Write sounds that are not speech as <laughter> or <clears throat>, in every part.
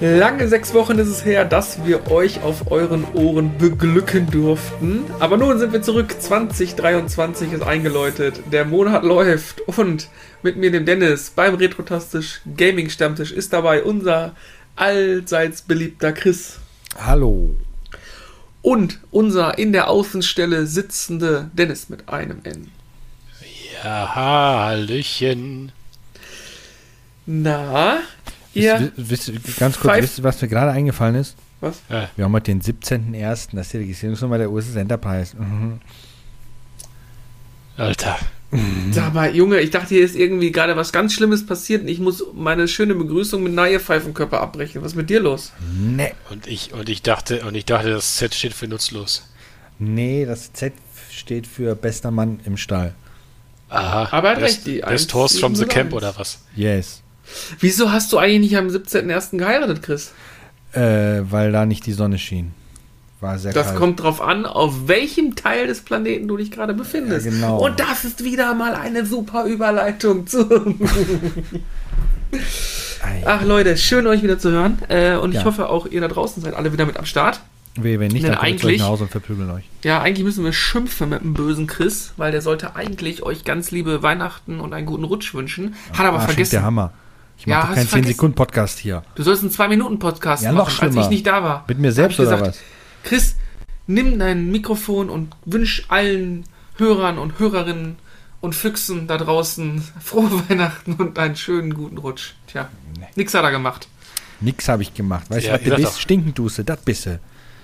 Lange sechs Wochen ist es her, dass wir euch auf euren Ohren beglücken durften. Aber nun sind wir zurück. 2023 ist eingeläutet. Der Monat läuft. Und mit mir, dem Dennis, beim Retrotastisch Gaming Stammtisch ist dabei unser allseits beliebter Chris. Hallo. Und unser in der Außenstelle sitzende Dennis mit einem N. Ja, Hallöchen. Na, ihr. Wisst, wisst, ganz kurz, wisst ihr, was mir gerade eingefallen ist? Was? Ja. Wir haben heute den 17.01., das ist die Registrierungsnummer der USS Enterprise. Mhm. Alter. Sag mal, Junge, ich dachte, hier ist irgendwie gerade was ganz Schlimmes passiert und ich muss meine schöne Begrüßung mit Nahe Pfeifenkörper abbrechen. Was ist mit dir los? Nee. Und ich, und ich dachte, und ich dachte, das Z steht für nutzlos. Nee, das Z steht für bester Mann im Stall. Aha. Aber er hat recht, die Best Horse from the 1701. Camp oder was? Yes. Wieso hast du eigentlich nicht am 17.01. geheiratet, Chris? Äh, weil da nicht die Sonne schien. War sehr Das kalt. kommt drauf an, auf welchem Teil des Planeten du dich gerade befindest. Ja, genau. Und das ist wieder mal eine super Überleitung zu. Ach Leute, schön euch wieder zu hören. Äh, und ich Ja. hoffe auch ihr da draußen seid alle wieder mit am Start. Wehe, wenn nicht, Denn dann kommt eigentlich- nach Hause und verprügeln euch. Ja, eigentlich müssen wir schimpfen mit dem bösen Chris, weil der sollte eigentlich euch ganz liebe Weihnachten und einen guten Rutsch wünschen. Hat aber schick vergessen. der Hammer. Ich Ja, mach doch hast keinen vergessen. 10-Sekunden-Podcast hier. Du sollst einen 2-Minuten-Podcast Ja, noch machen, als schlimmer. ich nicht da war. Mit mir selbst oder gesagt, Chris, nimm dein Mikrofon und wünsch allen Hörern und Hörerinnen und Füchsen da draußen frohe <laughs> Weihnachten und einen schönen guten Rutsch. Tja, nix hat er gemacht. Nix habe ich gemacht. Weißt du, Ja, was ich du bist? doch. Stinkenduste, das bist du.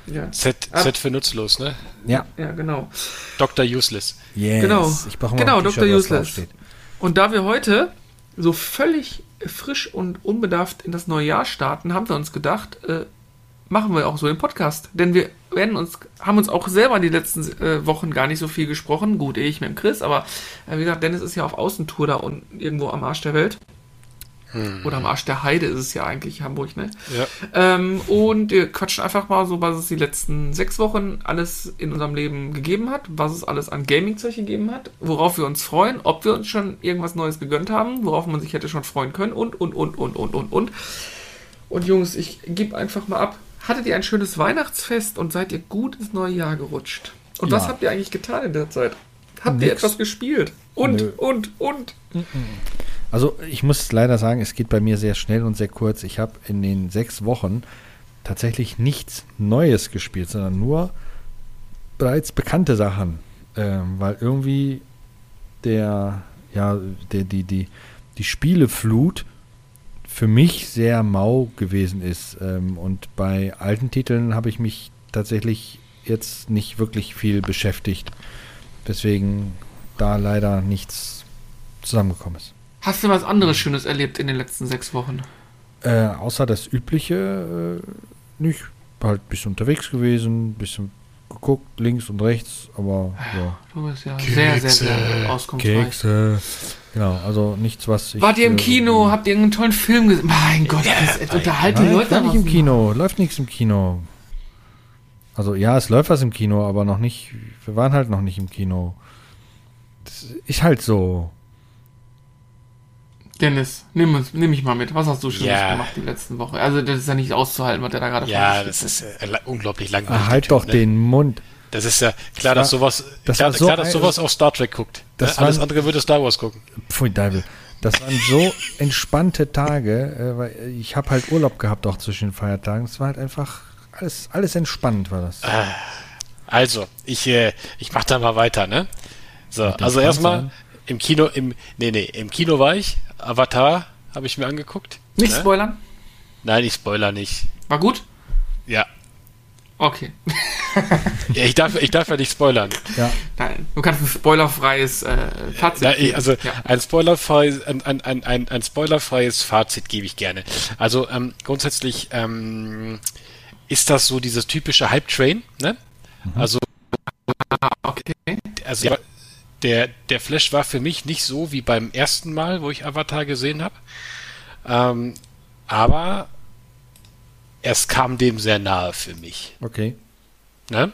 Ja, Z, Z für nutzlos, ne? Ja. ja genau. Dr. Useless. Yes. Genau. Ich brauche mal Genau, Dr. was Useless. Und da wir heute so völlig frisch und unbedarft in das neue Jahr starten, haben wir uns gedacht, äh, machen wir auch so den Podcast. Denn wir werden uns, haben uns auch selber die letzten äh, Wochen gar nicht so viel gesprochen. Gut, eh ich mit dem Chris, aber äh, wie gesagt, Dennis ist ja auf Außentour da unten irgendwo am Arsch der Welt. Oder am Arsch der Heide ist es ja eigentlich Hamburg, ne? Ja. Ähm, und wir quatschen einfach mal so, was es die letzten sechs Wochen alles in unserem Leben gegeben hat, was es alles an Gaming-Zeug gegeben hat, worauf wir uns freuen, ob wir uns schon irgendwas Neues gegönnt haben, worauf man sich hätte schon freuen können und, und, und, und, und, und, und. Und Jungs, ich gebe einfach mal ab. Hattet ihr ein schönes Weihnachtsfest und seid ihr gut ins neue Jahr gerutscht? Und was Ja. habt ihr eigentlich getan in der Zeit? Habt ihr Nix. etwas gespielt? Und, Nö. und, und. Also ich muss leider sagen, es geht bei mir sehr schnell und sehr kurz. Ich habe in den sechs Wochen tatsächlich nichts Neues gespielt, sondern nur bereits bekannte Sachen. Ähm, weil irgendwie der, ja, der, die, die, die Spieleflut für mich sehr mau gewesen ist. Ähm, und bei alten Titeln habe ich mich tatsächlich jetzt nicht wirklich viel beschäftigt. Deswegen da leider nichts zusammengekommen ist. Hast du was anderes Schönes erlebt in den letzten sechs Wochen? Äh, außer das Übliche äh, nicht. Halt ein bisschen unterwegs gewesen, ein bisschen geguckt, links und rechts, aber ja. Du bist ja sehr, sehr, sehr Kekse. auskunftsreich. Kekse. Genau, also nichts, was ich. Wart ihr im äh, Kino? Habt ihr einen tollen Film gesehen? Mein Gott, das jetzt unterhalte die Nein, Leute ich war nicht im. Kino, läuft nichts im Kino. Also ja, es läuft was im Kino, aber noch nicht, wir waren halt noch nicht im Kino. Das ist halt so. Dennis, nimm, uns, nimm mich mal mit. Was hast du Schönes Ja. gemacht die letzten Woche? Also, das ist ja nicht auszuhalten, was der da gerade Ja, das ist äh, la- unglaublich langweilig. Ah, halt doch ne? den Mund. Das ist ja klar, Das dass sowas, das klar, so klar, dass ein- sowas auch Star Trek guckt. Das ne? Alles waren- andere würde Star Wars gucken. Pfui Deibel. Das waren so entspannte Tage, äh, weil ich habe halt Urlaub gehabt auch zwischen den Feiertagen. Es war halt einfach alles, alles entspannt war das. Also, ich, äh, ich mach da mal weiter, ne? So, also erstmal im Kino, im, nee, nee, im Kino war ich. Avatar habe ich mir angeguckt. Nicht ne? spoilern? Nein, ich spoiler nicht. War gut? Ja. Okay. <laughs> ja ich, darf, ich darf ja nicht spoilern. Ja, Nein, du kannst ein spoilerfreies äh, Fazit Ja, ich, geben. also ja. ein spoilerfreies, ein, ein, ein, ein, ein spoilerfreies Fazit gebe ich gerne. Also ähm, grundsätzlich ähm, ist das so dieses typische Hype-Train, ne? Also, okay. also ja, der, der Flash war für mich nicht so wie beim ersten Mal, wo ich Avatar gesehen habe. Ähm, aber es kam dem sehr nahe für mich. okay. Ne?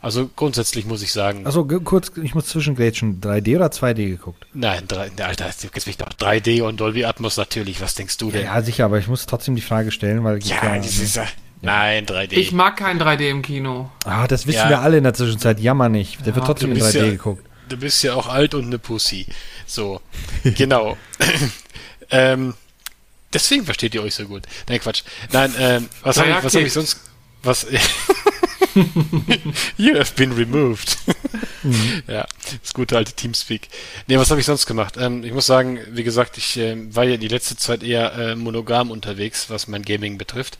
Also grundsätzlich muss ich sagen. Also kurz, ich muss zwischengrätschen. 3D oder 2D geguckt? Nein, 3, Alter, jetzt mich doch 3D und Dolby Atmos natürlich. Was denkst du denn? Ja, sicher, aber ich muss trotzdem die Frage stellen, weil ja, ja das ist ja. Nein, 3D. Ich mag kein 3D im Kino. Ah, das wissen ja. wir alle in der Zwischenzeit. Jammer nicht. Der ja, wird trotzdem in 3D ja, geguckt. Du bist ja auch alt und eine Pussy. So, genau. <laughs> ähm, deswegen versteht ihr euch so gut. Nein, Quatsch. Nein, ähm, was habe ich, hab ich sonst... Was... <laughs> you have been removed. mhm. <laughs> Ja, das gute alte Teamspeak. Nee, was habe ich sonst gemacht? Ähm, ich muss sagen, wie gesagt, ich äh, war ja die letzte Zeit eher äh, monogam unterwegs, was mein Gaming betrifft.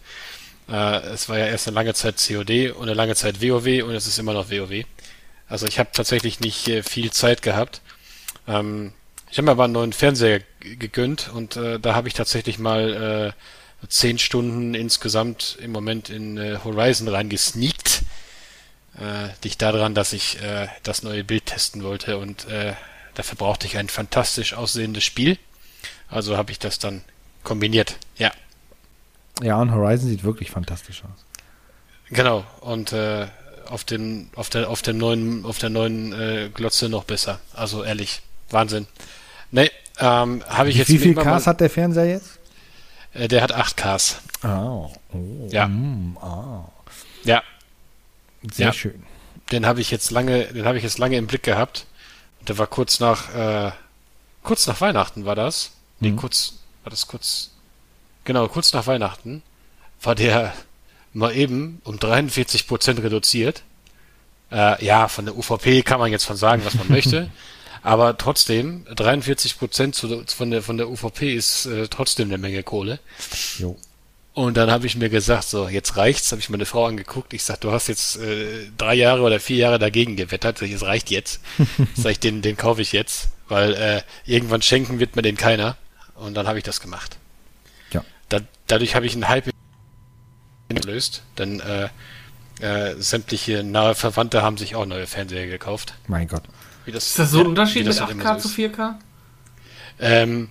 Äh, es war ja erst eine lange Zeit COD und eine lange Zeit WoW und es ist immer noch WoW. Also ich habe tatsächlich nicht äh, viel Zeit gehabt. Ähm, ich habe mir aber einen neuen Fernseher gegönnt und äh, da habe ich tatsächlich mal äh, zehn Stunden insgesamt im Moment in äh, Horizon reingesneakt. Äh, liegt daran, dass ich äh, das neue Bild testen wollte und äh, dafür brauchte ich ein fantastisch aussehendes Spiel. Also habe ich das dann kombiniert. Ja. Ja, und Horizon sieht wirklich fantastisch aus. Genau, und äh, auf dem, auf der, auf dem neuen, auf der neuen äh, Glotze noch besser. Also ehrlich, Wahnsinn. Nee, ähm, habe ich Wie jetzt. Wie viel Ks hat der Fernseher jetzt? Äh, der hat 8 Ks. Oh, oh ja. Mm, oh. Ja. Sehr ja. schön. Den habe ich jetzt lange, den habe ich jetzt lange im Blick gehabt. Der war kurz nach, äh, kurz nach Weihnachten war das. Nee, mhm. kurz, war das kurz, Genau, kurz nach Weihnachten war der mal eben um 43 Prozent reduziert. Äh, ja, von der UVP kann man jetzt von sagen, was man möchte. <laughs> Aber trotzdem, 43 Prozent von der, von der UVP ist äh, trotzdem eine Menge Kohle. Jo. Und dann habe ich mir gesagt, so, jetzt reicht's, habe ich meine Frau angeguckt. Ich sag, du hast jetzt äh, drei Jahre oder vier Jahre dagegen gewettert. Es reicht jetzt. <laughs> sag ich, den, den kaufe ich jetzt, weil äh, irgendwann schenken wird mir den keiner. Und dann habe ich das gemacht da, dadurch habe ich einen Hype gelöst, denn äh, äh, sämtliche nahe Verwandte haben sich auch neue Fernseher gekauft. Mein Gott. Das, ist das so ein Unterschied mit 8K so zu 4K? Ähm,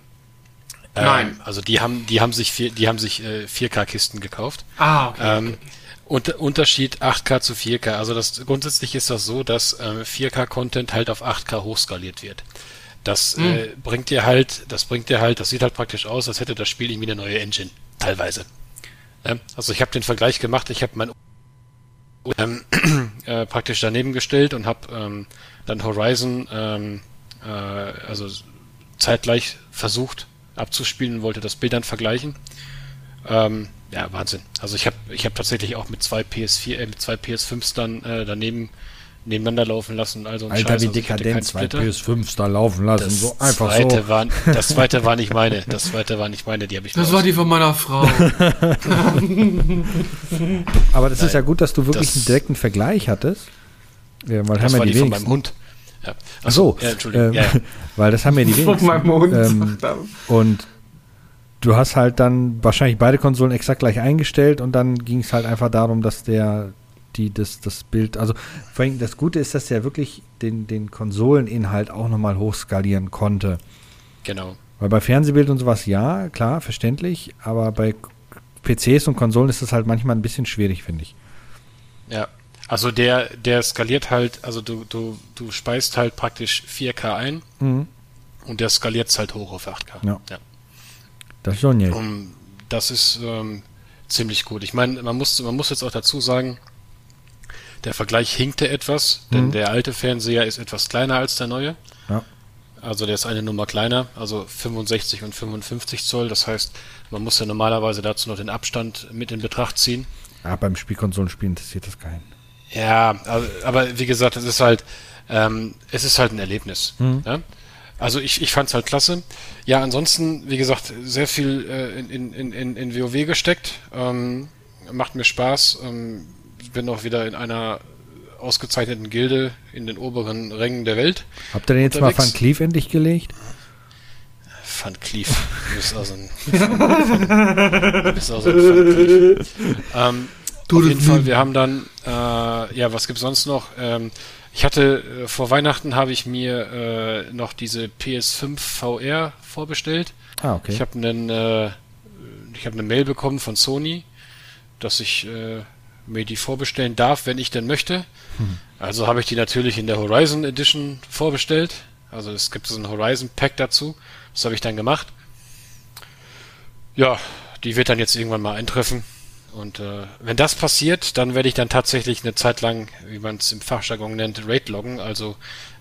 ähm, Nein. Also die haben, die haben sich, vier, die haben sich äh, 4K-Kisten gekauft. Ah, okay. Ähm, okay. Und, Unterschied 8K zu 4K. Also das grundsätzlich ist das so, dass äh, 4K-Content halt auf 8K hochskaliert wird. Das mhm. äh, bringt dir halt, das bringt dir halt, das sieht halt praktisch aus, als hätte das Spiel irgendwie eine neue Engine, teilweise. Ähm, also ich habe den Vergleich gemacht, ich habe mein ähm, <clears throat> äh, praktisch daneben gestellt und habe ähm, dann Horizon ähm, äh, also zeitgleich versucht abzuspielen und wollte das Bild dann vergleichen. Ähm, ja, Wahnsinn. Also ich habe ich hab tatsächlich auch mit zwei PS4, äh, mit zwei PS5s dann äh, daneben nebeneinander laufen lassen. Also Alter, Scheiß. wie also dekadent, zwei PS5s da laufen lassen. Das so einfach zweite so. War, das zweite war nicht meine. Das zweite war nicht meine, die habe ich Das war die von meiner Frau. <laughs> Aber das Nein, ist ja gut, dass du wirklich einen direkten Vergleich hattest. Ja, weil das haben war die, die von meinem Hund. Ja. Ach so, ja, Entschuldigung. Ähm, ja, <laughs> weil das haben ja die wenigsten. Von meinem Hund. Ähm, und du hast halt dann wahrscheinlich beide Konsolen exakt gleich eingestellt und dann ging es halt einfach darum, dass der die das, das Bild, also vor allem das Gute ist, dass er wirklich den, den Konsoleninhalt auch nochmal hochskalieren konnte. Genau. Weil bei Fernsehbild und sowas ja, klar, verständlich, aber bei PCs und Konsolen ist das halt manchmal ein bisschen schwierig, finde ich. Ja, also der, der skaliert halt, also du, du, du speist halt praktisch 4K ein mhm. und der skaliert es halt hoch auf 8K. Ja. ja. Das ist schon um, Das ist ähm, ziemlich gut. Ich meine, man muss, man muss jetzt auch dazu sagen, der Vergleich hinkte etwas, denn mhm. der alte Fernseher ist etwas kleiner als der neue. Ja. Also der ist eine Nummer kleiner, also 65 und 55 Zoll. Das heißt, man muss ja normalerweise dazu noch den Abstand mit in Betracht ziehen. Ja, beim Spielkonsolenspiel interessiert das keinen. Ja, aber wie gesagt, es ist halt, ähm, es ist halt ein Erlebnis. Mhm. Ja? Also ich, ich fand es halt klasse. Ja, ansonsten, wie gesagt, sehr viel äh, in, in, in, in WoW gesteckt. Ähm, macht mir Spaß. Ähm, bin auch wieder in einer ausgezeichneten Gilde in den oberen Rängen der Welt. Habt ihr denn jetzt unterwegs. mal Van Cleef endlich gelegt? Van Cleef. Du bist also ein, <laughs> du bist also ein Van Cleef. Ähm, auf jeden Fall, wir haben dann, äh, ja, was gibt's sonst noch? Ähm, ich hatte, äh, vor Weihnachten habe ich mir äh, noch diese PS5 VR vorbestellt. Ah, okay. Ich habe einen, äh, ich habe eine Mail bekommen von Sony, dass ich äh, mir die vorbestellen darf, wenn ich denn möchte. Hm. Also habe ich die natürlich in der Horizon Edition vorbestellt. Also es gibt so ein Horizon Pack dazu. Das habe ich dann gemacht. Ja, die wird dann jetzt irgendwann mal eintreffen. Und äh, wenn das passiert, dann werde ich dann tatsächlich eine Zeit lang, wie man es im Fachjargon nennt, Raid loggen, also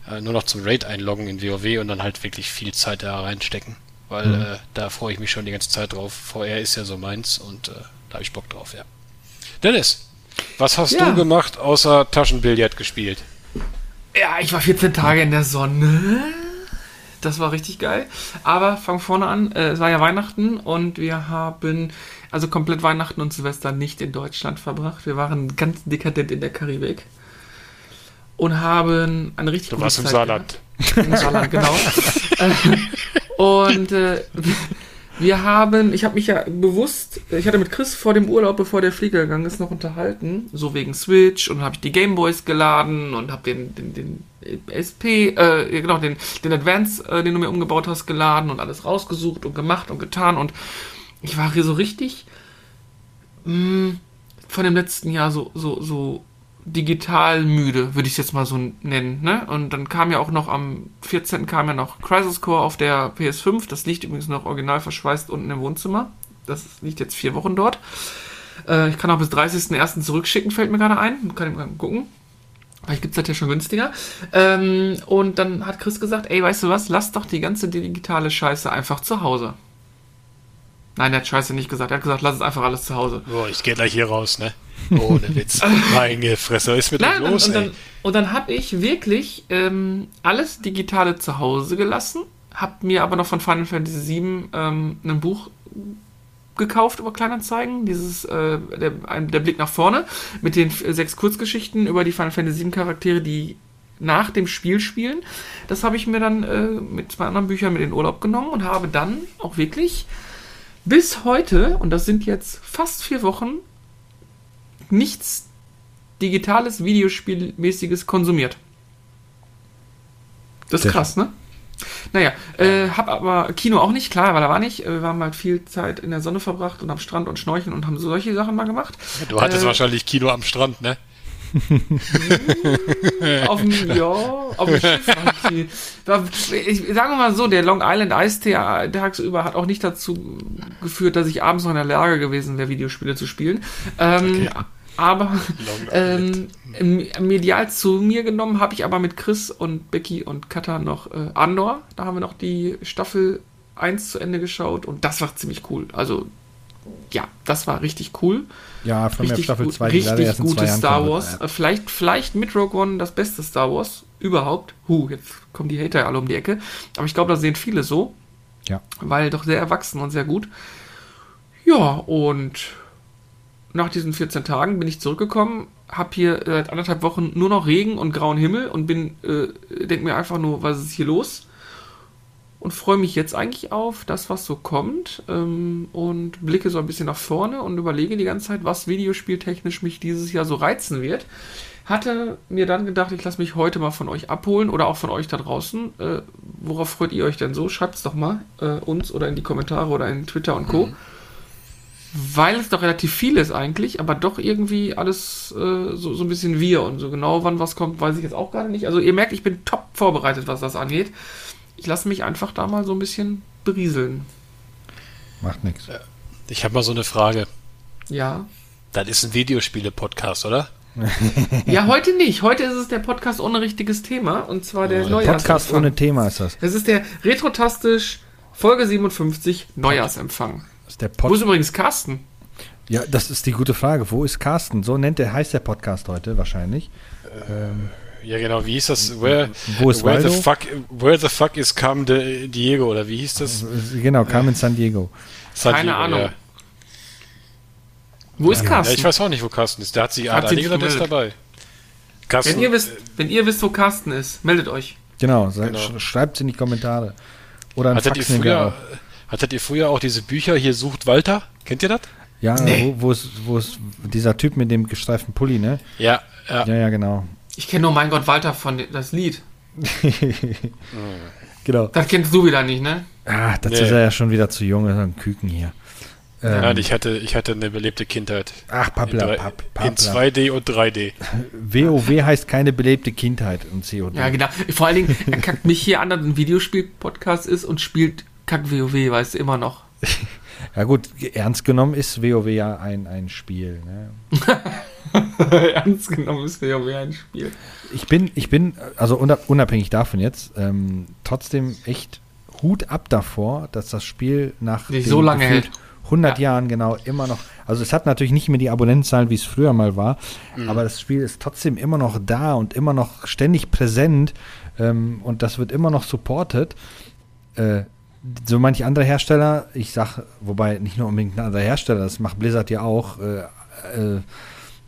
äh, nur noch zum Raid einloggen in WoW und dann halt wirklich viel Zeit da reinstecken. Weil mhm. äh, da freue ich mich schon die ganze Zeit drauf. VR ist ja so meins und äh, da habe ich Bock drauf, ja. Dennis, was hast ja. du gemacht, außer Taschenbillard gespielt? Ja, ich war 14 Tage in der Sonne. Das war richtig geil. Aber fang vorne an. Äh, es war ja Weihnachten und wir haben also komplett Weihnachten und Silvester nicht in Deutschland verbracht. Wir waren ganz dekadent in der Karibik und haben eine richtig du warst im Saarland. Im Saarland, genau. <laughs> und äh, wir haben, ich habe mich ja bewusst, ich hatte mit Chris vor dem Urlaub, bevor der Flieger gegangen ist, noch unterhalten, so wegen Switch und habe ich die Gameboys geladen und habe den, den, den SP, äh, genau, den, den Advance, äh, den du mir umgebaut hast, geladen und alles rausgesucht und gemacht und getan. Und ich war hier so richtig mh, mm, von dem letzten Jahr so, so, so digital müde, würde ich es jetzt mal so nennen. Ne? Und dann kam ja auch noch am 14. kam ja noch Crisis Core auf der PS5. Das liegt übrigens noch original verschweißt unten im Wohnzimmer. Das liegt jetzt vier Wochen dort. Äh, ich kann auch bis 30.01. zurückschicken, fällt mir gerade ein. Kann ich mal gucken. Vielleicht gibt es das ja schon günstiger. Ähm, und dann hat Chris gesagt, ey, weißt du was, lass doch die ganze digitale Scheiße einfach zu Hause. Nein, er hat Scheiße nicht gesagt. Er hat gesagt, lass es einfach alles zu Hause. Boah, ich gehe gleich hier raus, ne? Ohne Witz. <laughs> Meine Fresse, ist mit Nein, los, und, und, dann, und dann habe ich wirklich ähm, alles Digitale zu Hause gelassen, habe mir aber noch von Final Fantasy VII ähm, ein Buch gekauft über Kleinanzeigen, dieses äh, der, der Blick nach vorne mit den sechs Kurzgeschichten über die Final Fantasy VII Charaktere, die nach dem Spiel spielen. Das habe ich mir dann äh, mit zwei anderen Büchern mit in den Urlaub genommen und habe dann auch wirklich bis heute, und das sind jetzt fast vier Wochen, nichts Digitales, Videospielmäßiges konsumiert. Das ist Sehr krass, ne? Naja, äh, hab aber Kino auch nicht, klar, weil da war nicht. Wir haben halt viel Zeit in der Sonne verbracht und am Strand und schnorcheln und haben solche Sachen mal gemacht. Du hattest äh, wahrscheinlich Kino am Strand, ne? <laughs> auf dem, ja, auf dem Schiff. Ich, sagen wir mal so, der Long Island Eistee tagsüber hat auch nicht dazu geführt, dass ich abends noch in der Lage gewesen wäre, Videospiele zu spielen. Ähm, okay. Aber ähm, medial zu mir genommen habe ich aber mit Chris und Becky und Katha noch äh, Andor. Da haben wir noch die Staffel 1 zu Ende geschaut und das war ziemlich cool. Also ja, das war richtig cool. Ja, von richtig der Staffel 2 richtig gutes Star Wars. Ja. Vielleicht, vielleicht mit Rogue One das beste Star Wars überhaupt. Huh, jetzt kommen die Hater alle um die Ecke. Aber ich glaube, da sehen viele so. Ja. Weil doch sehr erwachsen und sehr gut. Ja, und nach diesen 14 Tagen bin ich zurückgekommen, habe hier seit anderthalb Wochen nur noch Regen und grauen Himmel und bin, äh, denke mir einfach nur, was ist hier los? und freue mich jetzt eigentlich auf das, was so kommt ähm, und blicke so ein bisschen nach vorne und überlege die ganze Zeit, was videospieltechnisch mich dieses Jahr so reizen wird. Hatte mir dann gedacht, ich lasse mich heute mal von euch abholen oder auch von euch da draußen. Äh, worauf freut ihr euch denn so? Schreibt es doch mal äh, uns oder in die Kommentare oder in Twitter und Co. Mhm. Weil es doch relativ viel ist eigentlich, aber doch irgendwie alles äh, so, so ein bisschen wir und so genau wann was kommt, weiß ich jetzt auch gerade nicht. Also ihr merkt, ich bin top vorbereitet, was das angeht ich lasse mich einfach da mal so ein bisschen berieseln. Macht nichts. Ich habe mal so eine Frage. Ja. Das ist ein Videospiele-Podcast, oder? <laughs> ja, heute nicht. Heute ist es der Podcast ohne richtiges Thema und zwar der oh, Neujahrsempfang. Podcast ohne Thema ist das. Es ist der Retrotastisch Folge 57 Neujahrsempfang. Ist der Pod Wo ist übrigens Carsten? Ja, das ist die gute Frage. Wo ist Carsten? So nennt der, heißt der Podcast heute wahrscheinlich. Ähm, ja, genau, wie hieß das? Where, Wo ist where the fuck Where the fuck is Carmen Diego oder wie hieß das? Genau, Carmen San Diego. San Keine Diego, Ahnung. Ja. Wo ist Carsten? Ja, ich weiß auch nicht, wo Carsten ist. Der hat sich hat gesagt, der ist dabei. Carsten, wenn, ihr wisst, wenn ihr wisst, wo Carsten ist, meldet euch. Genau, genau. schreibt es in die Kommentare. Oder ein hattet, ihr früher, hattet ihr früher auch diese Bücher, hier sucht Walter? Kennt ihr das? Ja, nee. wo, wo ist dieser Typ mit dem gestreiften Pulli, ne? Ja, ja. Ja, ja, genau. Ich kenne nur Mein Gott Walter von das Lied. <laughs> genau. Das kennst du wieder nicht, ne? Ah, dazu nee. ist er ja schon wieder zu jung, ist ein Küken hier. Ähm, ja, ich hatte, ich hatte eine belebte Kindheit. Ach, Pappla, in, Papp, Pappla. in 2D und 3D. WoW <laughs> heißt keine belebte Kindheit und COD. Ja, genau. Vor allen Dingen, er kackt mich hier an, dass ein Videospiel-Podcast ist und spielt Kack WoW, weißt du, immer noch. <laughs> Ja gut, ernst genommen ist WoW ja ein, ein Spiel. Ne? <laughs> ernst genommen ist WoW ein Spiel. Ich bin, ich bin, also unabhängig davon jetzt, ähm, trotzdem echt Hut ab davor, dass das Spiel nach so lange hält. 100 ja. Jahren genau immer noch. Also es hat natürlich nicht mehr die Abonnentenzahlen, wie es früher mal war, mhm. aber das Spiel ist trotzdem immer noch da und immer noch ständig präsent ähm, und das wird immer noch supported. Äh, so manche andere Hersteller, ich sag, wobei nicht nur unbedingt ein anderer Hersteller, das macht Blizzard ja auch. Äh, äh,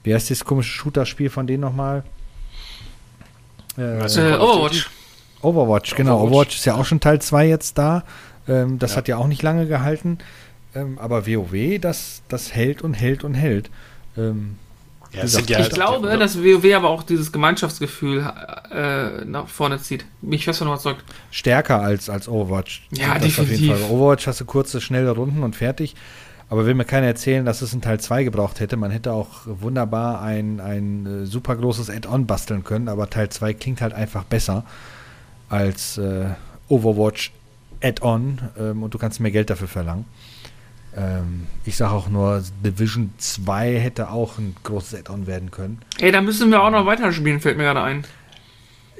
wie heißt das komische Shooter-Spiel von denen nochmal? Äh, äh Overwatch. Overwatch, genau. Overwatch. Overwatch ist ja auch schon Teil 2 jetzt da. Ähm, das ja. hat ja auch nicht lange gehalten. Ähm, aber WoW, das, das hält und hält und hält. Ähm, ja, gesagt, ja, ich glaube, dass WoW aber auch dieses Gemeinschaftsgefühl äh, nach vorne zieht. Mich fest von überzeugt. Stärker als, als Overwatch. Ja, das definitiv. Overwatch hast du kurze, schnelle Runden und fertig. Aber will mir keiner erzählen, dass es in Teil 2 gebraucht hätte. Man hätte auch wunderbar ein, ein äh, super großes Add-on basteln können, aber Teil 2 klingt halt einfach besser als äh, Overwatch Add-on ähm, und du kannst mehr Geld dafür verlangen. Ähm, ich sage auch nur, Division 2 hätte auch ein großes Add-on werden können. Ey, da müssen wir auch noch weiterspielen, fällt mir gerade ein.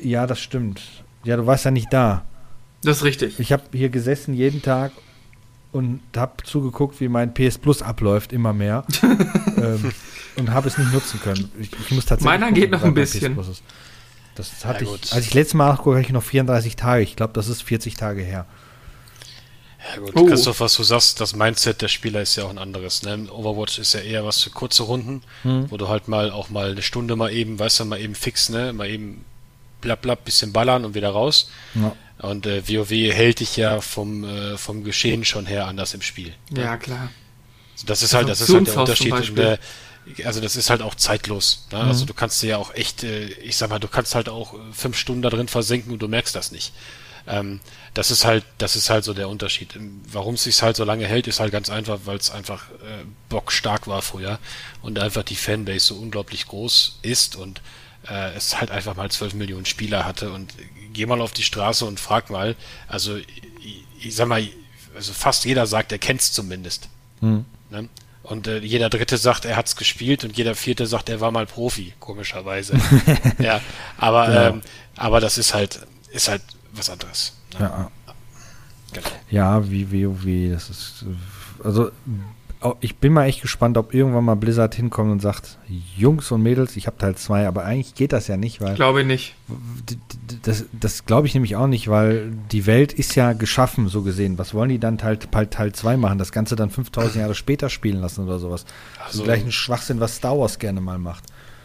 Ja, das stimmt. Ja, du warst ja nicht da. Das ist richtig. Ich habe hier gesessen jeden Tag und habe zugeguckt, wie mein PS Plus abläuft, immer mehr. <laughs> ähm, und habe es nicht nutzen können. Ich, ich muss tatsächlich. Meiner gucken, geht noch ein bisschen. Das hatte ja, ich, als ich letztes Mal nachgucke, hatte ich noch 34 Tage. Ich glaube, das ist 40 Tage her. Ja gut, oh. Christoph, was du sagst, das Mindset der Spieler ist ja auch ein anderes. Ne? Overwatch ist ja eher was für kurze Runden, hm. wo du halt mal auch mal eine Stunde mal eben, weißt du, mal eben fix, ne, mal eben blapp blapp, bisschen ballern und wieder raus. Ja. Und äh, WoW hält dich ja vom, äh, vom Geschehen schon her anders im Spiel. Ja, klar. Das ist halt, das ist halt der Unterschied. Der, also das ist halt auch zeitlos. Ne? Also mhm. Also du kannst dir ja auch echt, äh, ich sag mal, du kannst halt auch fünf Stunden da drin versenken und du merkst das nicht. Ähm, das ist halt, das ist halt so der Unterschied. Warum es sich halt so lange hält, ist halt ganz einfach, weil es einfach äh, bockstark war früher und einfach die Fanbase so unglaublich groß ist und äh, es halt einfach mal 12 Millionen Spieler hatte und geh mal auf die Straße und frag mal, also ich, ich sag mal, also fast jeder sagt, er kennt's zumindest. Mhm. Ne? Und äh, jeder Dritte sagt, er hat's gespielt und jeder Vierte sagt, er war mal Profi, komischerweise. <laughs> ja, aber, genau. ähm, aber das ist halt, ist halt was anderes. Ne? Ja. Genau. Ja, wie WoW, das ist, also ich bin mal echt gespannt, ob irgendwann mal Blizzard hinkommt und sagt, Jungs und Mädels, ich habe Teil 2, aber eigentlich geht das ja nicht, weil. Glaube ich nicht. Das, das glaube ich nämlich auch nicht, weil die Welt ist ja geschaffen, so gesehen. Was wollen die dann Teil 2 Teil, machen? Das Ganze dann 5000 Jahre später spielen lassen oder sowas? Also, gleich ein Schwachsinn, was Star Wars gerne mal macht.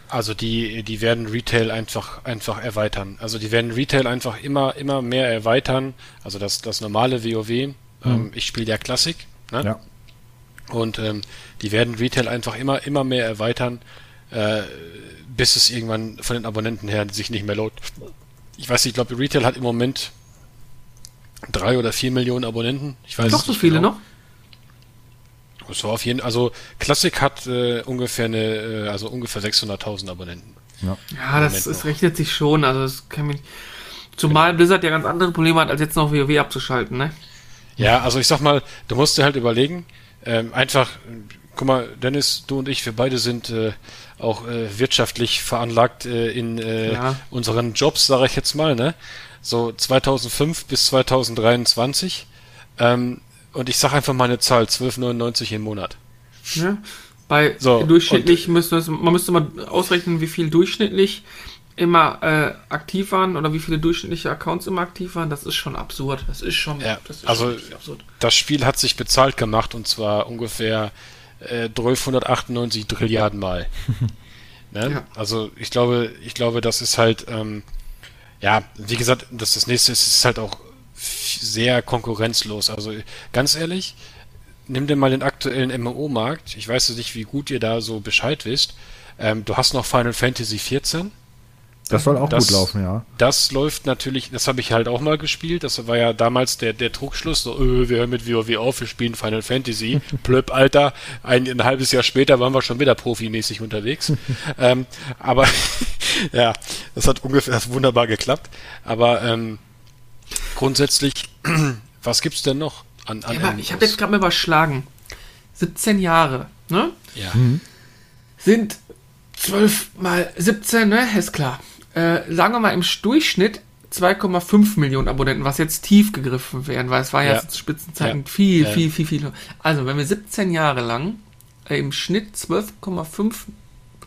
Also die, die werden Retail einfach, einfach erweitern. Also die werden Retail einfach immer, immer mehr erweitern. Also das, das normale WoW. Mhm. Ähm, ich spiele ja Klassik. Ne? Ja. Und ähm, die werden Retail einfach immer, immer mehr erweitern, äh, bis es irgendwann von den Abonnenten her sich nicht mehr lohnt. Ich weiß nicht, ich glaube, Retail hat im Moment drei oder vier Millionen Abonnenten. Ich weiß Doch so viele genau. noch? So auf jeden also Classic hat äh, ungefähr eine, äh, also ungefähr 600.000 Abonnenten. Ja, ja das, das rechnet sich schon. Also das kann mich, zumal genau. Blizzard ja ganz andere Probleme hat, als jetzt noch WoW abzuschalten, ne? Ja, also ich sag mal, du musst dir halt überlegen, ähm, einfach, guck mal, Dennis, du und ich, wir beide sind äh, auch äh, wirtschaftlich veranlagt äh, in äh, ja. unseren Jobs, sage ich jetzt mal, ne? So 2005 bis 2023. Ähm, und ich sage einfach mal eine Zahl, 12,99 im Monat. Ja. Bei so, durchschnittlich müsste man müsste mal ausrechnen, wie viel durchschnittlich immer äh, aktiv waren oder wie viele durchschnittliche Accounts immer aktiv waren. Das ist schon absurd. Das ist schon, ja, das ist also absurd. Das Spiel hat sich bezahlt gemacht und zwar ungefähr äh, 1298 Trilliarden Mal. <laughs> ne? ja. Also ich glaube, ich glaube, das ist halt ähm, ja, wie gesagt, das, das nächste ist, ist halt auch sehr konkurrenzlos. Also ganz ehrlich, nimm dir mal den aktuellen MMO-Markt. Ich weiß nicht, wie gut ihr da so Bescheid wisst. Ähm, du hast noch Final Fantasy 14. Das soll auch Das- gut laufen, ja. Das läuft natürlich, das habe ich halt auch mal gespielt. Das war ja damals der, der Trugschluss, so, öh, wir hören mit WoW auf, wir spielen Final Fantasy. <laughs> Plöpp, Alter. Ein, ein halbes Jahr später waren wir schon wieder profimäßig unterwegs. <laughs> ähm, aber <laughs> ja, das hat ungefähr das hat wunderbar geklappt. Aber ähm, grundsätzlich, <clears throat> was gibt's denn noch an, an Ja, ich habe jetzt gerade mal überschlagen. 17 Jahre, ne? ja. Sind 12 mal 17, ne? Ist klar. Äh, sagen wir mal im Durchschnitt 2,5 Millionen Abonnenten, was jetzt tief gegriffen wären, weil es war ja, Ja. zu Spitzenzeiten Ja. viel, Ja. viel, viel, viel. Also, wenn wir 17 Jahre lang äh, im Schnitt 12,5,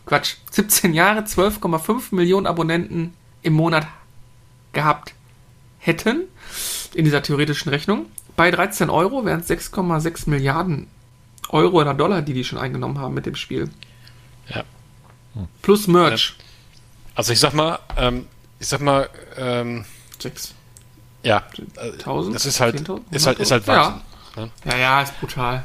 Quatsch, 17 Jahre 12,5 Millionen Abonnenten im Monat gehabt hätten, in dieser theoretischen Rechnung, bei 13 Euro wären es 6,6 Milliarden Euro oder Dollar, die die schon eingenommen haben mit dem Spiel. Ja. Plus Merch. Also ich sag mal, ähm, ich sag mal, ähm, Sechs. ja, äh, 1000? das ist halt, 10.000? ist halt, ist halt Ja. Wahnsinn. Ja, ja, ist brutal.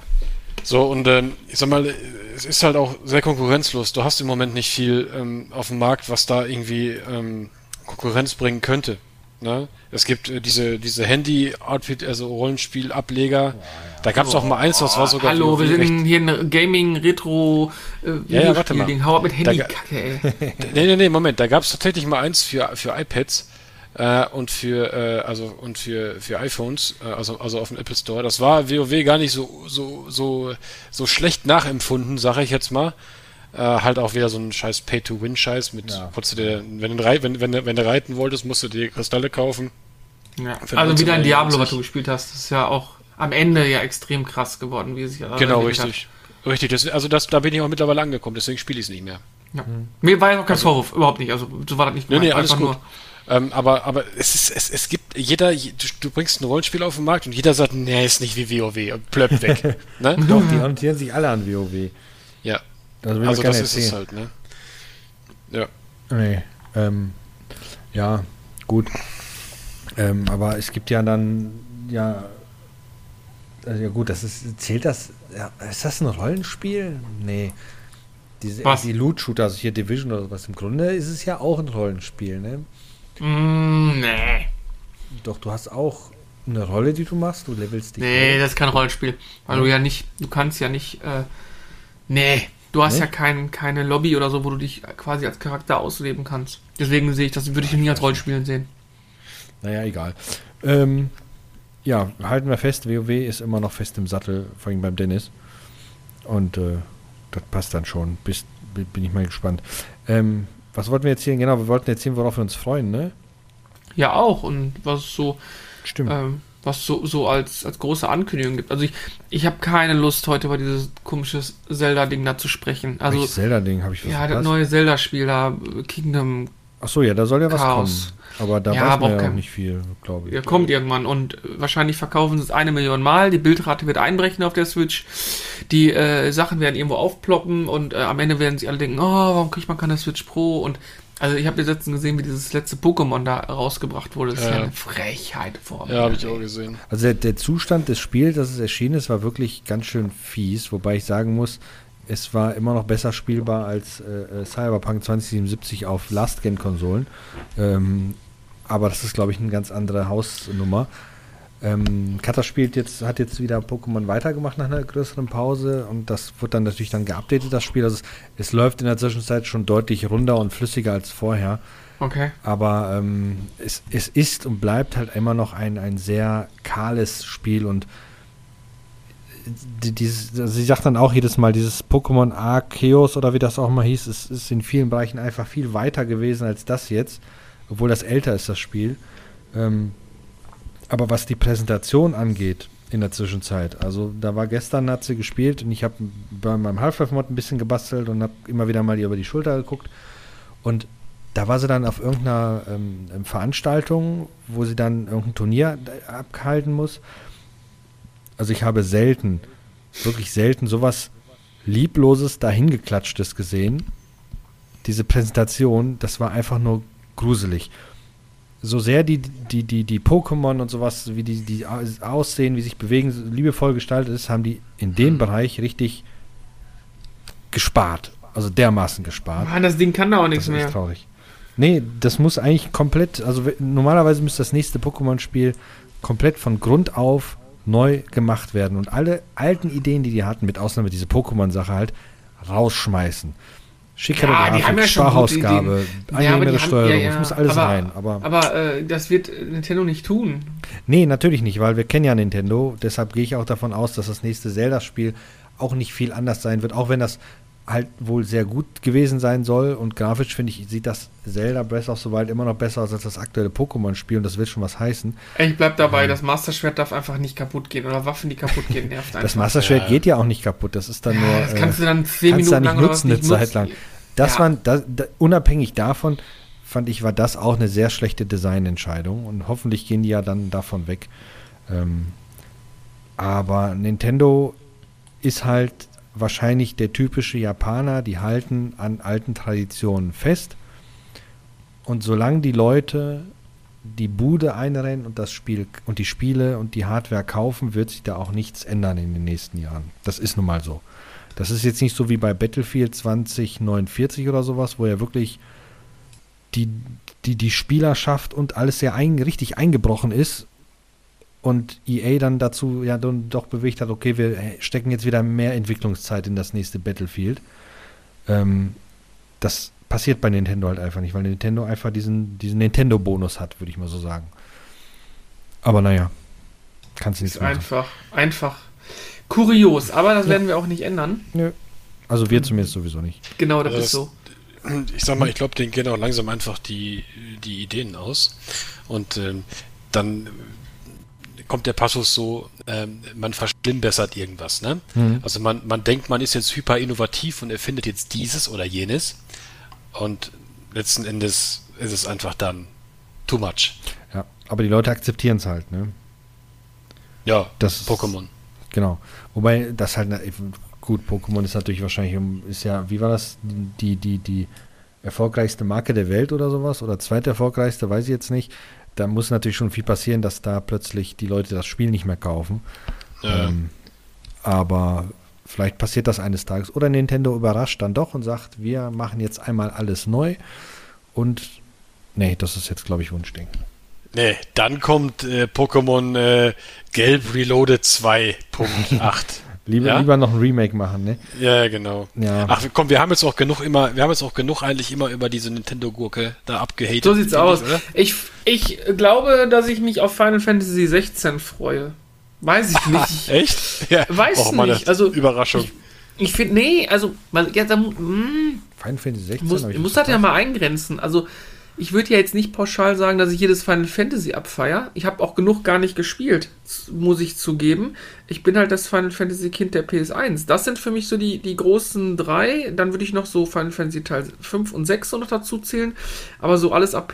So, und ähm, ich sag mal, es ist halt auch sehr konkurrenzlos. Du hast im Moment nicht viel ähm, auf dem Markt, was da irgendwie ähm, Konkurrenz bringen könnte. Ne? Es gibt äh, diese, diese Handy-Outfit, also Rollenspiel-Ableger. Da gab es auch mal eins, das war sogar Hallo, wir recht- sind hier ein Gaming, Retro, äh, Ja, ja, warte mal. Videospiel-Ding. Hau ab mit Handy, Da- Kacke, ey. <laughs> Nee, nee, nee, Moment, da gab es tatsächlich mal eins für, für iPads äh, und für äh, also und für, für iPhones, äh, also, also auf dem Apple Store. Das war WoW gar nicht so, so, so, so schlecht nachempfunden, sage ich jetzt mal. Äh, halt auch wieder so ein scheiß Pay-to-Win-Scheiß mit Ja. du dir, wenn du, wenn, wenn, du- wenn du reiten wolltest, musst du dir Kristalle kaufen. Ja. Also wieder ein 19,99. Diablo, was du gespielt hast, das ist ja auch am Ende ja extrem krass geworden, wie es sich genau, entwickelt hat. richtig. Richtig, das, also das, da bin ich auch mittlerweile angekommen, deswegen spiele ich es nicht mehr. Ja. Mir war ja auch kein Vorwurf, überhaupt nicht. Also so war das nicht Nee, nee, gemeint, alles einfach gut. Ähm, aber aber es, ist, es, es gibt jeder, je- du, du bringst ein Rollenspiel auf den Markt und jeder sagt, nee, ist nicht wie WoW und plöppt weg. <laughs> ne? Doch, die orientieren sich alle an WoW. Das will also mir keiner das ist es erzählen. halt, ne? Ja. Nee, ähm, ja, gut. Ähm, aber es gibt ja dann, ja, also ja gut, das ist, zählt das, ja, ist das ein Rollenspiel? Nee. Diese, Was? Die Loot-Shooter, also hier Division oder sowas, im Grunde ist es ja auch ein Rollenspiel, ne? Mm, nee. Doch, du hast auch eine Rolle, die du machst, du levelst dich. Nee, das ist kein Rollenspiel. Weil du ja nicht, du kannst ja nicht, äh, nee, du hast Nee? ja kein, keine Lobby oder so, wo du dich quasi als Charakter ausleben kannst. Deswegen sehe ich das, würde ich nie als Rollenspielen sehen. Naja, egal. Ähm, ja, halten wir fest, WoW ist immer noch fest im Sattel, vor allem beim Dennis. Und äh, das passt dann schon. Bis, bi- bin ich mal gespannt. Ähm, was wollten wir erzählen? Genau, wir wollten erzählen, worauf wir uns freuen, ne? Ja, auch. Und was so, Stimmt. ähm, was so, so als, als große Ankündigung gibt. Also ich, ich habe keine Lust, heute über dieses komische Zelda-Ding da zu sprechen. Also, Welches Zelda-Ding habe ich ja, das verpasst? neue Zelda-Spiel da, Kingdom, Achso, ja, da soll ja was Chaos. kommen. Aber da Ja, weiß man ja auch kein- nicht viel, glaube ich. der kommt irgendwann und wahrscheinlich verkaufen sie es eine Million Mal. Die Bildrate wird einbrechen auf der Switch. Die äh, Sachen werden irgendwo aufploppen und äh, am Ende werden sie alle denken, oh, warum kriegt man keine Switch Pro? Und also ich habe jetzt letztens gesehen, wie dieses letzte Pokémon da rausgebracht wurde. Das ist ja, Ja. eine Frechheit vor mir. Ja, habe ich auch gesehen. Also der, der Zustand des Spiels, dass es erschienen ist, war wirklich ganz schön fies, wobei ich sagen muss, es war immer noch besser spielbar als äh, äh, Cyberpunk 2077 auf Last-Gen-Konsolen. Ähm, aber das ist, glaube ich, eine ganz andere Hausnummer. Ähm, Kata spielt jetzt, hat jetzt wieder Pokémon weitergemacht nach einer größeren Pause und das wird dann natürlich dann geupdatet, das Spiel. Also es, es läuft in der Zwischenzeit schon deutlich runder und flüssiger als vorher. Okay. Aber ähm, es, es ist und bleibt halt immer noch ein, ein sehr kahles Spiel und die- dieses, also sie sagt dann auch jedes Mal, dieses Pokémon Arceus oder wie das auch mal hieß, es ist in vielen Bereichen einfach viel weiter gewesen als das jetzt, obwohl das älter ist, das Spiel. Ähm, aber was die Präsentation angeht in der Zwischenzeit, also da war gestern, hat sie gespielt und ich habe bei meinem Half-Life-Mod ein bisschen gebastelt und habe immer wieder mal ihr über die Schulter geguckt und da war sie dann auf irgendeiner ähm, Veranstaltung, wo sie dann irgendein Turnier abhalten muss. Also ich habe selten, wirklich selten sowas Liebloses, dahingeklatschtes gesehen. Diese Präsentation, das war einfach nur gruselig. So sehr die, die, die, die Pokémon und sowas, wie die, die aus- aussehen, wie sich bewegen, liebevoll gestaltet ist, haben die in dem Bereich richtig gespart. Also dermaßen gespart. Mann, das Ding kann da auch nichts das ist mehr. traurig. Nee, das muss eigentlich komplett, also normalerweise müsste das nächste Pokémon-Spiel komplett von Grund auf neu gemacht werden und alle alten Ideen, die die hatten, mit Ausnahme dieser Pokémon-Sache halt, rausschmeißen. Schickere Ja, Grafik, haben ja Sprachausgabe. Ja, angenehmere haben- Steuerung, ja, ja, das muss alles aber- rein. Aber Aber äh, das wird Nintendo nicht tun. nee, natürlich nicht, weil wir kennen ja Nintendo. Deshalb gehe ich auch davon aus, dass das nächste Zelda-Spiel auch nicht viel anders sein wird, auch wenn das halt wohl sehr gut gewesen sein soll. Und grafisch finde ich, sieht das Zelda Breath of the Wild immer noch besser aus als das aktuelle Pokémon-Spiel und das wird schon was heißen. Ich bleib dabei, das Master Schwert darf einfach nicht kaputt gehen oder Waffen, die kaputt gehen, nervt <laughs> einfach. Das Master Schwert Ja. geht ja auch nicht kaputt, das ist dann nur. das kannst du dann kannst zehn du Minuten da nicht lang nutzen eine Zeit nutzen. lang. Das Ja. waren, das, da, unabhängig davon, fand ich, war das auch eine sehr schlechte Designentscheidung und hoffentlich gehen die ja dann davon weg. Ähm, aber Nintendo ist halt wahrscheinlich der typische Japaner, die halten an alten Traditionen fest. Und solange die Leute die Bude einrennen und das Spiel und die Spiele und die Hardware kaufen, wird sich da auch nichts ändern in den nächsten Jahren. Das ist nun mal so. Das ist jetzt nicht so wie bei Battlefield 2049 oder sowas, wo ja wirklich die, die, die Spielerschaft und alles sehr ein, richtig eingebrochen ist und EA dann dazu ja dann doch bewegt hat, okay, wir stecken jetzt wieder mehr Entwicklungszeit in das nächste Battlefield. Ähm, das passiert bei Nintendo halt einfach nicht, weil Nintendo einfach diesen, diesen Nintendo-Bonus hat, würde ich mal so sagen. Aber naja, kannst du nichts Ist machen. einfach, einfach kurios, aber das Ja. werden wir auch nicht ändern. Nö. Also wir zumindest sowieso nicht. Genau, das Also ist das- so. Ich sag mal, ich glaube, denen gehen auch langsam einfach die, die Ideen aus. Und ähm, dann kommt der Passus so, ähm, man verschlimmbessert irgendwas. Ne? Mhm. Also man, man denkt, man ist jetzt hyper innovativ und erfindet jetzt dieses oder jenes. Und letzten Endes ist es einfach dann too much. Ja, aber die Leute akzeptieren es halt, ne? Ja, Das- Pokémon. Genau. Wobei das halt, gut, Pokémon ist natürlich wahrscheinlich, um- ist ja, wie war das, die, die, die erfolgreichste Marke der Welt oder sowas? Oder zweite erfolgreichste, weiß ich jetzt nicht. Da muss natürlich schon viel passieren, dass da plötzlich die Leute das Spiel nicht mehr kaufen. Ja. Ähm, aber vielleicht passiert das eines Tages. Oder Nintendo überrascht dann doch und sagt, wir machen jetzt einmal alles neu. Und nee, das ist jetzt, glaube ich, Wunschdenken. Nee, dann kommt äh, Pokémon äh, Gelb Reloaded 2.8. <laughs> Lieber, Ja? lieber noch ein Remake machen, ne? ja, genau. Ja. Ach komm, wir haben jetzt auch genug immer, wir haben jetzt auch genug eigentlich immer über diese Nintendo-Gurke da abgehatet. So sieht's aus. Ich, oder? Ich, ich glaube, dass ich mich auf Final Fantasy 16 freue. Weiß ich nicht. <laughs> Echt? Ja. Weiß Och, Mann, nicht, also- Überraschung. Ich finde, nee, also, man, ja, da, mm, Final Fantasy 16 muss, ich muss das ja mal eingrenzen. Also, ich würde ja jetzt nicht pauschal sagen, dass ich jedes Final Fantasy abfeier. Ich habe auch genug gar nicht gespielt, muss ich zugeben. Ich bin halt das Final Fantasy Kind der PS1. Das sind für mich so die, die großen drei. Dann würde ich noch so Final Fantasy Teil 5 und 6 so noch dazu zählen. Aber so alles ab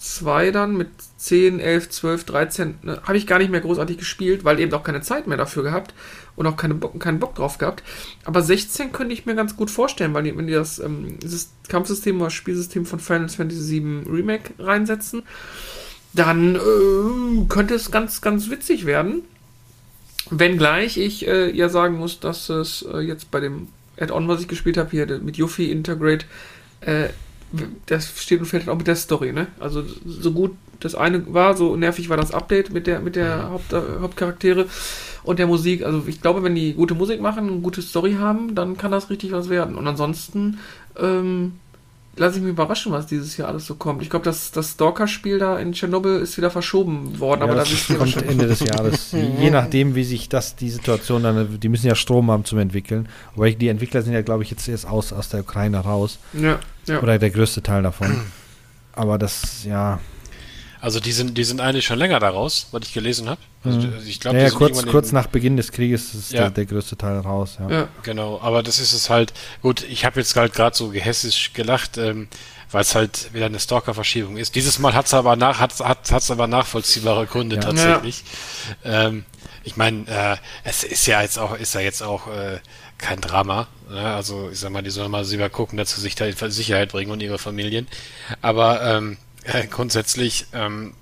PS2 dann mit 10, 11, 12, 13 ne, habe ich gar nicht mehr großartig gespielt, weil eben auch keine Zeit mehr dafür gehabt und auch keine keinen Bock drauf gehabt. Aber 16 könnte ich mir ganz gut vorstellen, weil die, wenn die das, ähm, dieses Kampfsystem oder Spielsystem von Final Fantasy VII Remake reinsetzen, dann äh, könnte es ganz, ganz witzig werden. Wenngleich ich äh, ja sagen muss, dass es äh, jetzt bei dem Add-on, was ich gespielt habe, hier mit Yuffie Integrate, äh, das steht und fällt auch mit der Story, ne? Also so gut das eine war, so nervig war das Update mit der mit der Haupt, äh, Hauptcharaktere und der Musik. Also ich glaube, wenn die gute Musik machen, eine gute Story haben, dann kann das richtig was werden. Und ansonsten ähm, lasse ich mich überraschen, was dieses Jahr alles so kommt. Ich glaube, das, das Stalker-Spiel da in Tschernobyl ist wieder verschoben worden, Ja, aber da das ihr kommt. Ende des Jahres. <laughs> Je nachdem, wie sich das, die Situation dann, die müssen ja Strom haben zum Entwickeln. Wobei die Entwickler sind ja, glaube ich, jetzt erst aus, aus der Ukraine raus. Ja, ja. Oder der größte Teil davon. Aber das, ja. Also die sind, die sind eigentlich schon länger daraus, was ich gelesen habe. Also Mhm. ich glaube, naja, die sind kurz, kurz nach Beginn des Krieges ist Ja. der, der größte Teil raus. Ja. ja. Genau, aber das ist es halt, gut, ich habe jetzt halt gerade so gehässig gelacht, ähm, weil es halt wieder eine Stalker-Verschiebung ist. Dieses Mal hat es aber, nach, hat's, hat, hat's aber nachvollziehbare Gründe Ja. tatsächlich. Ähm, ich meine, äh, es ist ja jetzt auch, ist ja jetzt auch äh, kein Drama. Ne? Also ich sag mal, die sollen mal selber gucken, dass sie sich da in Sicherheit bringen und ihre Familien. Aber ähm, <laughs> äh, grundsätzlich ähm,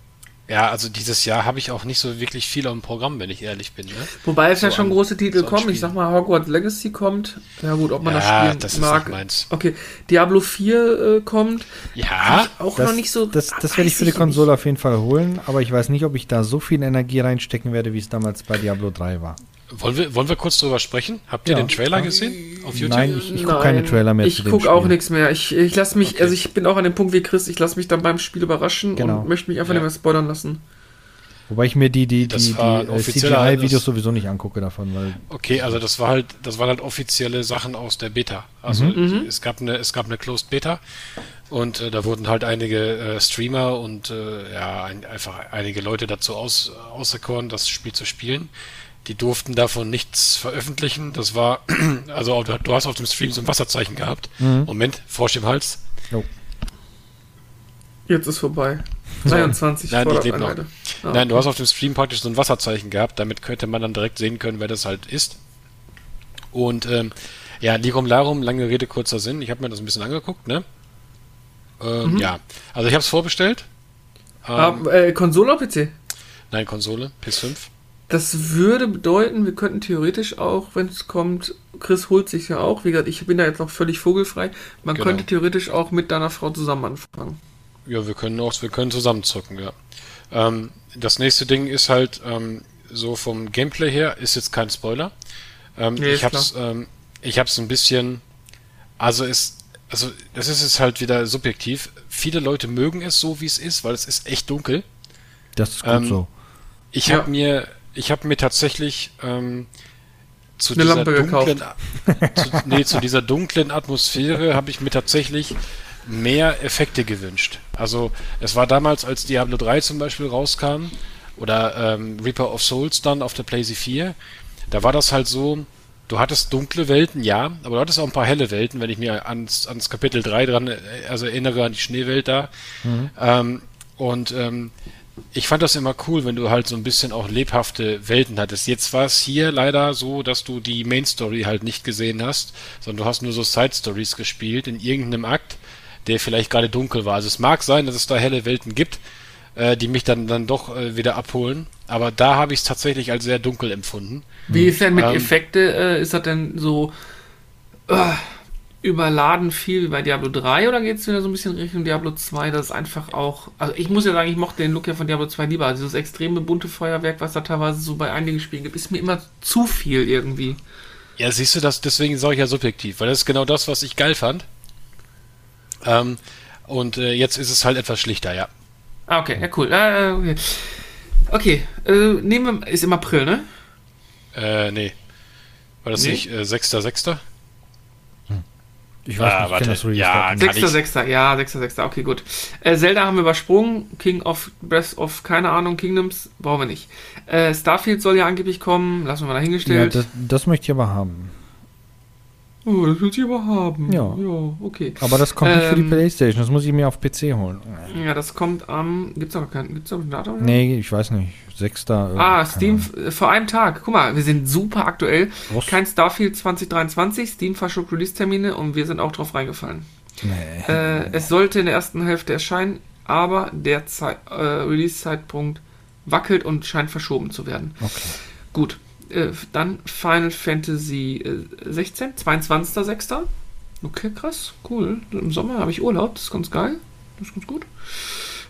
Ja, also dieses Jahr habe ich auch nicht so wirklich viel auf dem Programm, wenn ich ehrlich bin. Ne? Wobei es so ja schon an, große Titel so kommen. Ich sag mal, Hogwarts Legacy kommt. Ja gut, ob man ja, das spielen das mag. Ist meins. Okay, Diablo 4 äh, kommt. Ja, auch das, noch nicht so. Das, das werde ich für die Konsole nicht. auf jeden Fall holen, aber ich weiß nicht, ob ich da so viel Energie reinstecken werde, wie es damals bei Diablo 3 war. Wollen wir, wollen wir kurz drüber sprechen? Habt ihr ja. den Trailer gesehen auf YouTube? Nein, ich, ich gucke keine Trailer mehr. Ich gucke auch nichts mehr. Ich, ich lasse mich, okay. also ich bin auch an dem Punkt wie Chris, ich lasse mich dann beim Spiel überraschen genau. und möchte mich einfach ja. nicht mehr spoilern lassen. Wobei ich mir die, die, die, die äh, CGI-Videos sowieso nicht angucke davon, weil. Okay, also das war halt, das waren halt offizielle Sachen aus der Beta. Also mhm. mhm. es gab eine, es gab eine Closed Beta und äh, da wurden halt einige äh, Streamer und äh, ja, ein, einfach einige Leute dazu aus, auserkoren, das Spiel zu spielen. Die durften davon nichts veröffentlichen. Das war, <clears throat> also du hast auf dem Stream so ein Wasserzeichen gehabt. Mhm. Moment, Frosch im Hals. Oh. Jetzt ist vorbei. 23 Nein, ich lebe noch. Ah, Nein, du hast auf dem Stream praktisch so ein Wasserzeichen gehabt, damit könnte man dann direkt sehen können, wer das halt ist. Und ähm, ja, Lirum Larum, lange Rede, kurzer Sinn. Ich habe mir das ein bisschen angeguckt, ne? Ähm, mhm. Ja, also ich habe es vorbestellt. Ähm, ah, äh, Konsole oder PC? Nein, Konsole, PS5. Das würde bedeuten, wir könnten theoretisch auch, wenn es kommt, Chris holt sich ja auch, wie gesagt, ich bin da jetzt noch völlig vogelfrei, man genau. könnte theoretisch auch mit deiner Frau zusammen anfangen. Ja, wir können auch, wir können zusammen zocken, ja. Ähm, das nächste Ding ist halt, ähm, so vom Gameplay her, ist jetzt kein Spoiler. Ähm, nee, ich hab's, ähm, ich hab's ein bisschen, also ist, also das ist jetzt halt wieder subjektiv. Viele Leute mögen es so, wie es ist, weil es ist echt dunkel. Das ist gut ähm, so. Ich ja. habe mir, ich habe mir tatsächlich ähm, zu Eine dieser Lampe dunklen, zu, nee, zu dieser dunklen Atmosphäre habe ich mir tatsächlich mehr Effekte gewünscht. Also es war damals, als Diablo 3 zum Beispiel rauskam oder ähm, Reaper of Souls dann auf der PlayStation 4, da war das halt so, du hattest dunkle Welten, ja, aber du hattest auch ein paar helle Welten, wenn ich mir ans, ans Kapitel 3 dran, äh, also erinnere an die Schneewelt da. Mhm. Ähm, und ähm, ich fand das immer cool, wenn du halt so ein bisschen auch lebhafte Welten hattest. Jetzt war es hier leider so, dass du die Main Story halt nicht gesehen hast, sondern du hast nur so Side Stories gespielt in irgendeinem Akt der vielleicht gerade dunkel war. Also es mag sein, dass es da helle Welten gibt, äh, die mich dann, dann doch äh, wieder abholen. Aber da habe ich es tatsächlich als sehr dunkel empfunden. Wie ist denn mit ähm, Effekte? Äh, ist das denn so äh, überladen viel wie bei Diablo 3 oder geht es wieder so ein bisschen Richtung Diablo 2? Das ist einfach auch. Also ich muss ja sagen, ich mochte den Look ja von Diablo 2 lieber. Also dieses extreme bunte Feuerwerk, was da teilweise so bei einigen Spielen gibt, ist mir immer zu viel irgendwie. Ja, siehst du das, deswegen sage ich ja subjektiv, weil das ist genau das, was ich geil fand. Ähm, und äh, jetzt ist es halt etwas schlichter, ja. Ah, okay, ja, cool. Äh, okay, okay äh, nehmen wir, ist im April, ne? Äh, nee. War das nee. nicht äh, 6.6.? Ich weiß ah, nicht, warte. Das ja, 6.6. Ja, 6.6. Okay, gut. Äh, Zelda haben wir übersprungen. King of Breath of, keine Ahnung, Kingdoms, brauchen wir nicht. Äh, Starfield soll ja angeblich kommen. Lassen wir mal dahingestellt. Ja, das, das möchte ich aber haben. Oh, das will ich aber haben. Ja. ja, okay. Aber das kommt ähm, nicht für die ähm, Playstation, das muss ich mir auf PC holen. Ja, das kommt am. Gibt's noch kein. Gibt's noch ein Datum? Nee, ich weiß nicht. Sechster. Ah, Steam vor einem Tag. Guck mal, wir sind super aktuell. Was? Kein Starfield 2023, Steam verschob Release-Termine und wir sind auch drauf reingefallen. Nee. Äh, es sollte in der ersten Hälfte erscheinen, aber der äh, Release-Zeitpunkt wackelt und scheint verschoben zu werden. Okay. Gut. Äh, dann Final Fantasy äh, 16, 22.06. Okay, krass, cool. Im Sommer habe ich Urlaub, das ist ganz geil. Das ist ganz gut.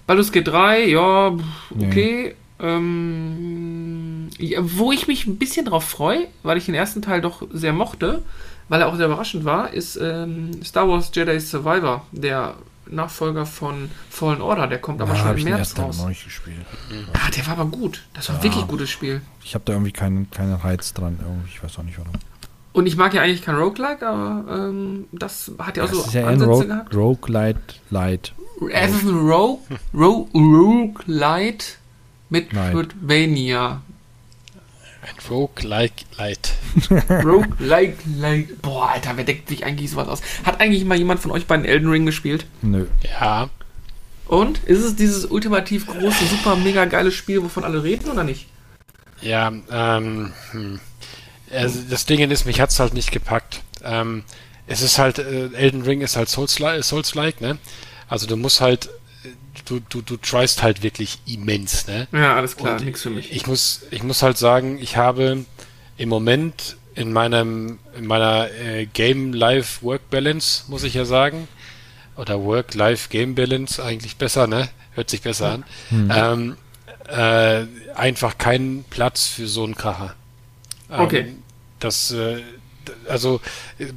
Baldur's G3, ja, okay. Ja. Ähm, ja, wo ich mich ein bisschen drauf freue, weil ich den ersten Teil doch sehr mochte, weil er auch sehr überraschend war, ist ähm, Star Wars Jedi Survivor, der Nachfolger von Fallen Order, der kommt aber ja, schon im März raus. Noch nicht gespielt. Ja, der war aber gut. Das war ja, wirklich ein gutes Spiel. Ich habe da irgendwie keinen, keinen Reiz dran. Irgendwie. Ich weiß auch nicht warum. Und ich mag ja eigentlich kein Roguelike, aber ähm, das hat ja auch das so ist ja Ansätze Rogue, gehabt. Roguelite Light. Es ist ein Rogue, Rogue, Roguelite mit Metroidvania. Ein Roguelike Light. <laughs> Roguelike Light. Boah, Alter, wer deckt sich eigentlich sowas aus? Hat eigentlich mal jemand von euch bei den Elden Ring gespielt? Nö. Ja. Und? Ist es dieses ultimativ große, super mega geile Spiel, wovon alle reden oder nicht? Ja, ähm, hm. also das Ding ist, mich hat's halt nicht gepackt. Ähm, es ist halt, äh, Elden Ring ist halt Souls-like, Souls ne? Also du musst halt du, du, du tryst halt wirklich immens, ne? Ja, alles klar, nichts für mich. Ich muss, ich muss halt sagen, ich habe im Moment in meinem, in meiner äh, Game-Life-Work-Balance, muss ich ja sagen, oder Work-Life-Game-Balance eigentlich besser, ne? Hört sich besser an. Hm. Ähm, äh, einfach keinen Platz für so einen Kracher. Ähm, okay. Das, äh, also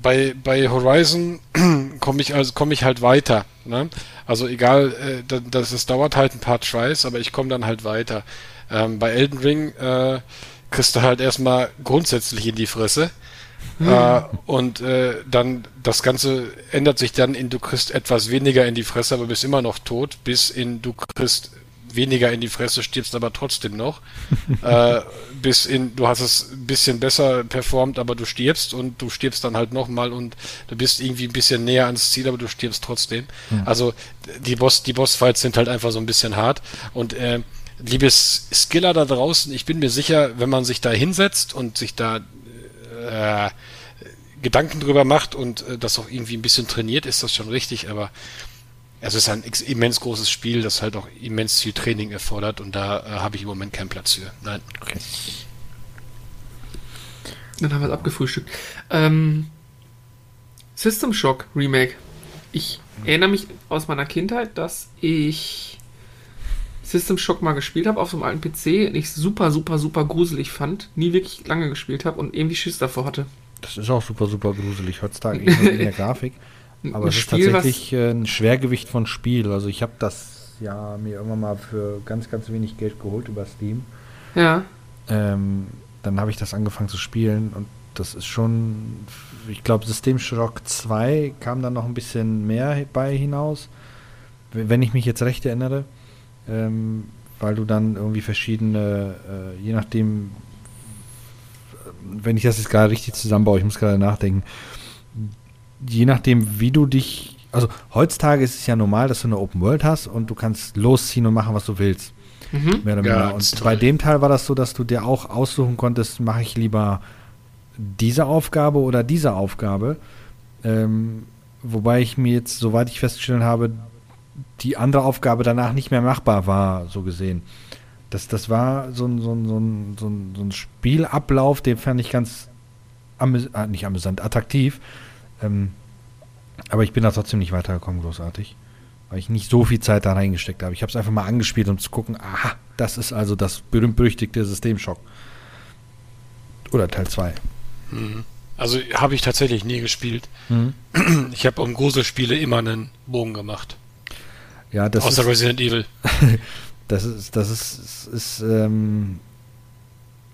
bei, bei Horizon <clears throat> komme ich also komme ich halt weiter. Ne? Also egal, äh, das, das dauert halt ein paar Tries, aber ich komme dann halt weiter. Ähm, bei Elden Ring äh, kriegst du halt erstmal grundsätzlich in die Fresse. Hm. Äh, und äh, dann das Ganze ändert sich dann in du kriegst etwas weniger in die Fresse, aber bist immer noch tot, bis in du kriegst weniger in die Fresse, stirbst aber trotzdem noch. <laughs> äh, bis in, du hast es ein bisschen besser performt, aber du stirbst und du stirbst dann halt nochmal und du bist irgendwie ein bisschen näher ans Ziel, aber du stirbst trotzdem. Mhm. Also die Boss, die Bossfights sind halt einfach so ein bisschen hart. Und äh, liebes Skiller da draußen, ich bin mir sicher, wenn man sich da hinsetzt und sich da äh, Gedanken drüber macht und äh, das auch irgendwie ein bisschen trainiert, ist das schon richtig, aber es ist ein immens großes Spiel, das halt auch immens viel Training erfordert und da äh, habe ich im Moment keinen Platz für. Nein. Okay. Dann haben wir es abgefrühstückt. Ähm, System Shock Remake. Ich erinnere mich aus meiner Kindheit, dass ich System Shock mal gespielt habe auf so einem alten PC und ich super, super, super gruselig fand. Nie wirklich lange gespielt habe und irgendwie Schiss davor hatte. Das ist auch super, super gruselig heutzutage in der <laughs> Grafik. Aber es ist tatsächlich äh, ein Schwergewicht von Spiel. Also ich habe das ja mir irgendwann mal für ganz, ganz wenig Geld geholt über Steam. Ja. Ähm, dann habe ich das angefangen zu spielen und das ist schon, ich glaube, System Shock 2 kam dann noch ein bisschen mehr bei hinaus, wenn ich mich jetzt recht erinnere, ähm, weil du dann irgendwie verschiedene, äh, je nachdem, wenn ich das jetzt gerade richtig zusammenbaue, ich muss gerade nachdenken, je nachdem, wie du dich. Also heutzutage ist es ja normal, dass du eine Open World hast und du kannst losziehen und machen, was du willst. Mhm. Mehr oder Ja, und bei dem Teil war das so, dass du dir auch aussuchen konntest, mache ich lieber diese Aufgabe oder diese Aufgabe. Ähm, wobei ich mir jetzt, soweit ich festgestellt habe, die andere Aufgabe danach nicht mehr machbar war, so gesehen. Das, das war so ein, so, ein, so, ein, so, ein, so ein Spielablauf, den fand ich ganz amüs äh, nicht amüsant, attraktiv. Ähm, aber ich bin da trotzdem nicht weitergekommen, großartig. Weil ich nicht so viel Zeit da reingesteckt habe. Ich habe es einfach mal angespielt, um zu gucken, aha, das ist also das berühmt-berüchtigte Systemschock. Oder Teil 2. Mhm. Also habe ich tatsächlich nie gespielt. Mhm. <clears throat> Ich habe um Gruselspiele immer einen Bogen gemacht. Ja, das Außer ist, Resident Evil. <laughs> das ist, das ist, ist, ist ähm,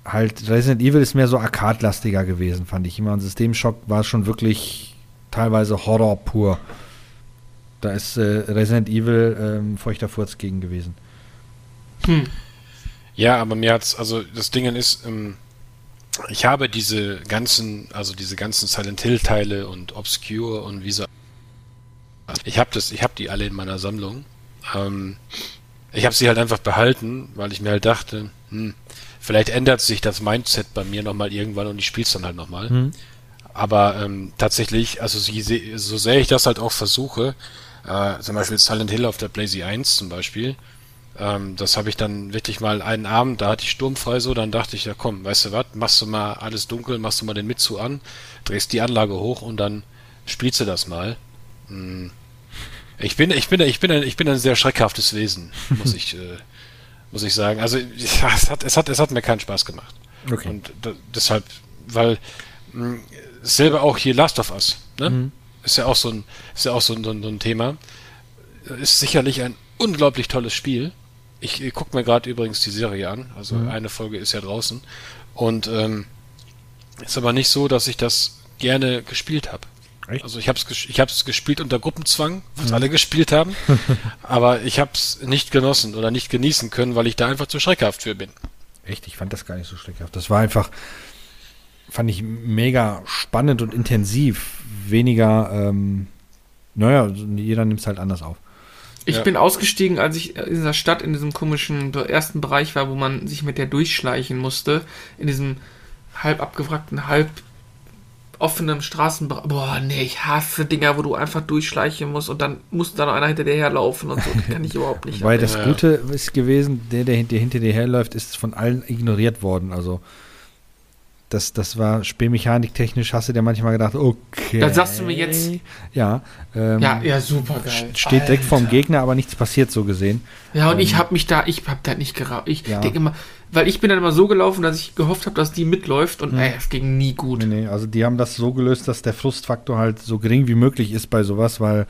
halt, Resident Evil ist mehr so arcade-lastiger gewesen, fand ich immer. Und Systemschock war schon wirklich teilweise Horror pur. Da ist äh, Resident Evil ähm, feuchter Furz gegen gewesen. Hm. Ja, aber mir hat's, also das Ding ist, ähm, ich habe diese ganzen, also diese ganzen Silent Hill Teile und Obscure und wie so. Ich habe das, ich habe die alle in meiner Sammlung. Ähm, ich habe sie halt einfach behalten, weil ich mir halt dachte, hm, vielleicht ändert sich das Mindset bei mir nochmal irgendwann und ich spiele es dann halt nochmal. Mhm. Aber ähm, tatsächlich, also so, so sehr ich das halt auch versuche, äh, zum Beispiel Silent Hill auf der Blazy 1 zum Beispiel, ähm, das habe ich dann wirklich mal einen Abend, da hatte ich sturmfrei so, dann dachte ich, ja komm, weißt du was, machst du mal alles dunkel, machst du mal den Mitzu an, drehst die Anlage hoch und dann spielst du das mal. Hm. Ich bin, ich bin, ich bin, ein, ich bin ein sehr schreckhaftes Wesen, muss ich, äh, muss ich sagen. Also es hat, es hat, es hat mir keinen Spaß gemacht. Okay. Und da, deshalb, weil mh, hm, selber auch hier Last of Us, ne? Mhm. Ist ja auch so ein, ist ja auch so ein, so ein Thema. Ist sicherlich ein unglaublich tolles Spiel. Ich, ich gucke mir gerade übrigens die Serie an. Also mhm. eine Folge ist ja draußen. Und ähm, ist aber nicht so, dass ich das gerne gespielt habe. Also ich habe es ich hab's gespielt unter Gruppenzwang, was mhm. alle gespielt haben, <laughs> aber ich habe es nicht genossen oder nicht genießen können, weil ich da einfach zu schreckhaft für bin. Echt, ich fand das gar nicht so schreckhaft. Das war einfach, fand ich mega spannend und intensiv. Weniger, ähm, naja, jeder nimmt es halt anders auf. Ich ja. bin ausgestiegen, als ich in dieser Stadt in diesem komischen ersten Bereich war, wo man sich mit der durchschleichen musste. In diesem halb abgewrackten, halb offenem Straßenbereich. Boah, nee, ich hasse Dinger, wo du einfach durchschleichen musst und dann muss da noch einer hinter dir herlaufen und so. Das kann ich <laughs> überhaupt nicht. Weil das Gute ist gewesen, der, der hinter dir herläuft, ist von allen ignoriert worden. Also das, das war spielmechaniktechnisch, hast du dir manchmal gedacht, okay. Dann sagst du mir jetzt. Ja. Ähm, ja, ja, super geil. Steht direkt vorm Gegner, aber nichts passiert so gesehen. Ja, und ähm, ich habe mich da, ich habe da nicht geraubt. Ich ja. denke immer, weil ich bin dann immer so gelaufen, dass ich gehofft habe, dass die mitläuft und hm. ey, es ging nie gut. Nee, nee, also die haben das so gelöst, dass der Frustfaktor halt so gering wie möglich ist bei sowas, weil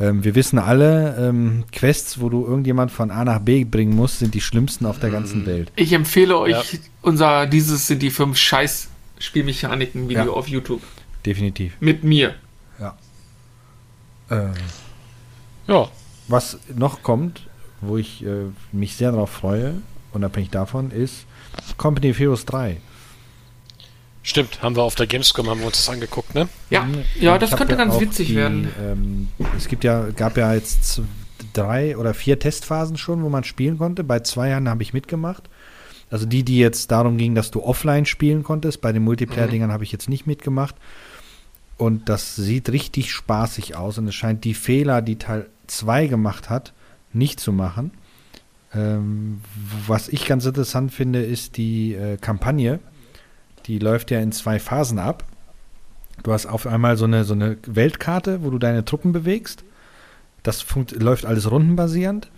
ähm, wir wissen alle, ähm, Quests, wo du irgendjemand von A nach B bringen musst, sind die schlimmsten auf der ganzen mhm. Welt. Ich empfehle euch ja. unser, dieses sind die fünf Scheiß Spielmechaniken Video ja. auf YouTube. Definitiv. Mit mir. Ja. Äh, ja. Was noch kommt, wo ich äh, mich sehr darauf freue, unabhängig davon, ist Company of Heroes 3. Stimmt, haben wir auf der Gamescom haben wir uns das angeguckt, ne? Ja, ja, das könnte ja ganz witzig die, werden. Ähm, es gibt ja, gab ja jetzt drei oder vier Testphasen schon, wo man spielen konnte. Bei zwei Jahren habe ich mitgemacht. Also die, die jetzt darum ging, dass du offline spielen konntest. Bei den Multiplayer-Dingern mhm. habe ich jetzt nicht mitgemacht. Und das sieht richtig spaßig aus. Und es scheint die Fehler, die Teil 2 gemacht hat, nicht zu machen. Ähm, was ich ganz interessant finde, ist die äh, Kampagne die läuft ja in zwei Phasen ab. Du hast auf einmal so eine, so eine Weltkarte, wo du deine Truppen bewegst. Das läuft alles rundenbasierend.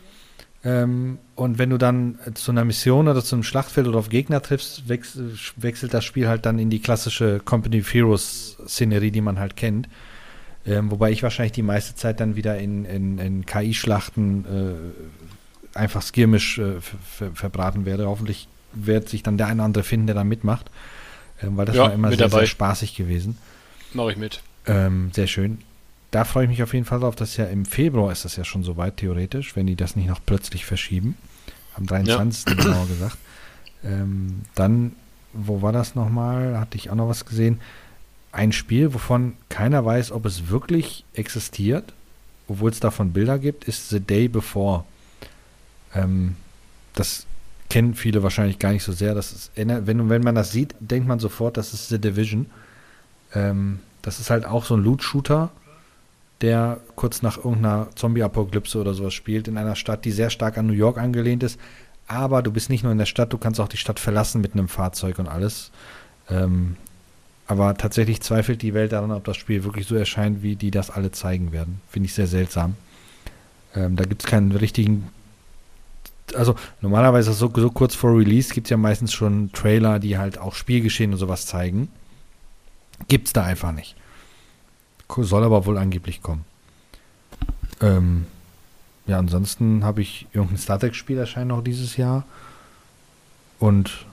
Ähm, und wenn du dann zu einer Mission oder zu einem Schlachtfeld oder auf Gegner triffst, wechs wechselt das Spiel halt dann in die klassische Company of Heroes-Szenerie, die man halt kennt. Ähm, wobei ich wahrscheinlich die meiste Zeit dann wieder in, in, in KI-Schlachten äh, einfach skirmisch äh, verbraten werde. Hoffentlich wird sich dann der eine oder andere finden, der da mitmacht. Ähm, weil das ja, war immer sehr, sehr, spaßig gewesen. Mache ich mit. Ähm, sehr schön. Da freue ich mich auf jeden Fall drauf, dass ja im Februar ist das ja schon soweit, theoretisch, wenn die das nicht noch plötzlich verschieben. Am 23. Ja. <clears throat> genauer gesagt. Ähm, dann, wo war das nochmal? Hatte ich auch noch was gesehen. Ein Spiel, wovon keiner weiß, ob es wirklich existiert, obwohl es davon Bilder gibt, ist The Day Before. Ähm, das kennen viele wahrscheinlich gar nicht so sehr. Das ist, wenn, wenn man das sieht, denkt man sofort, das ist The Division. Ähm, das ist halt auch so ein Loot-Shooter, der kurz nach irgendeiner Zombie-Apokalypse oder sowas spielt, in einer Stadt, die sehr stark an New York angelehnt ist. Aber du bist nicht nur in der Stadt, du kannst auch die Stadt verlassen mit einem Fahrzeug und alles. Ähm, aber tatsächlich zweifelt die Welt daran, ob das Spiel wirklich so erscheint, wie die das alle zeigen werden. Finde ich sehr seltsam. Ähm, da gibt es keinen richtigen also normalerweise so, so kurz vor Release gibt es ja meistens schon Trailer, die halt auch Spielgeschehen und sowas zeigen. Gibt es da einfach nicht. Soll aber wohl angeblich kommen. Ähm, ja, ansonsten habe ich irgendein Star Trek-Spiel erscheint noch dieses Jahr. Und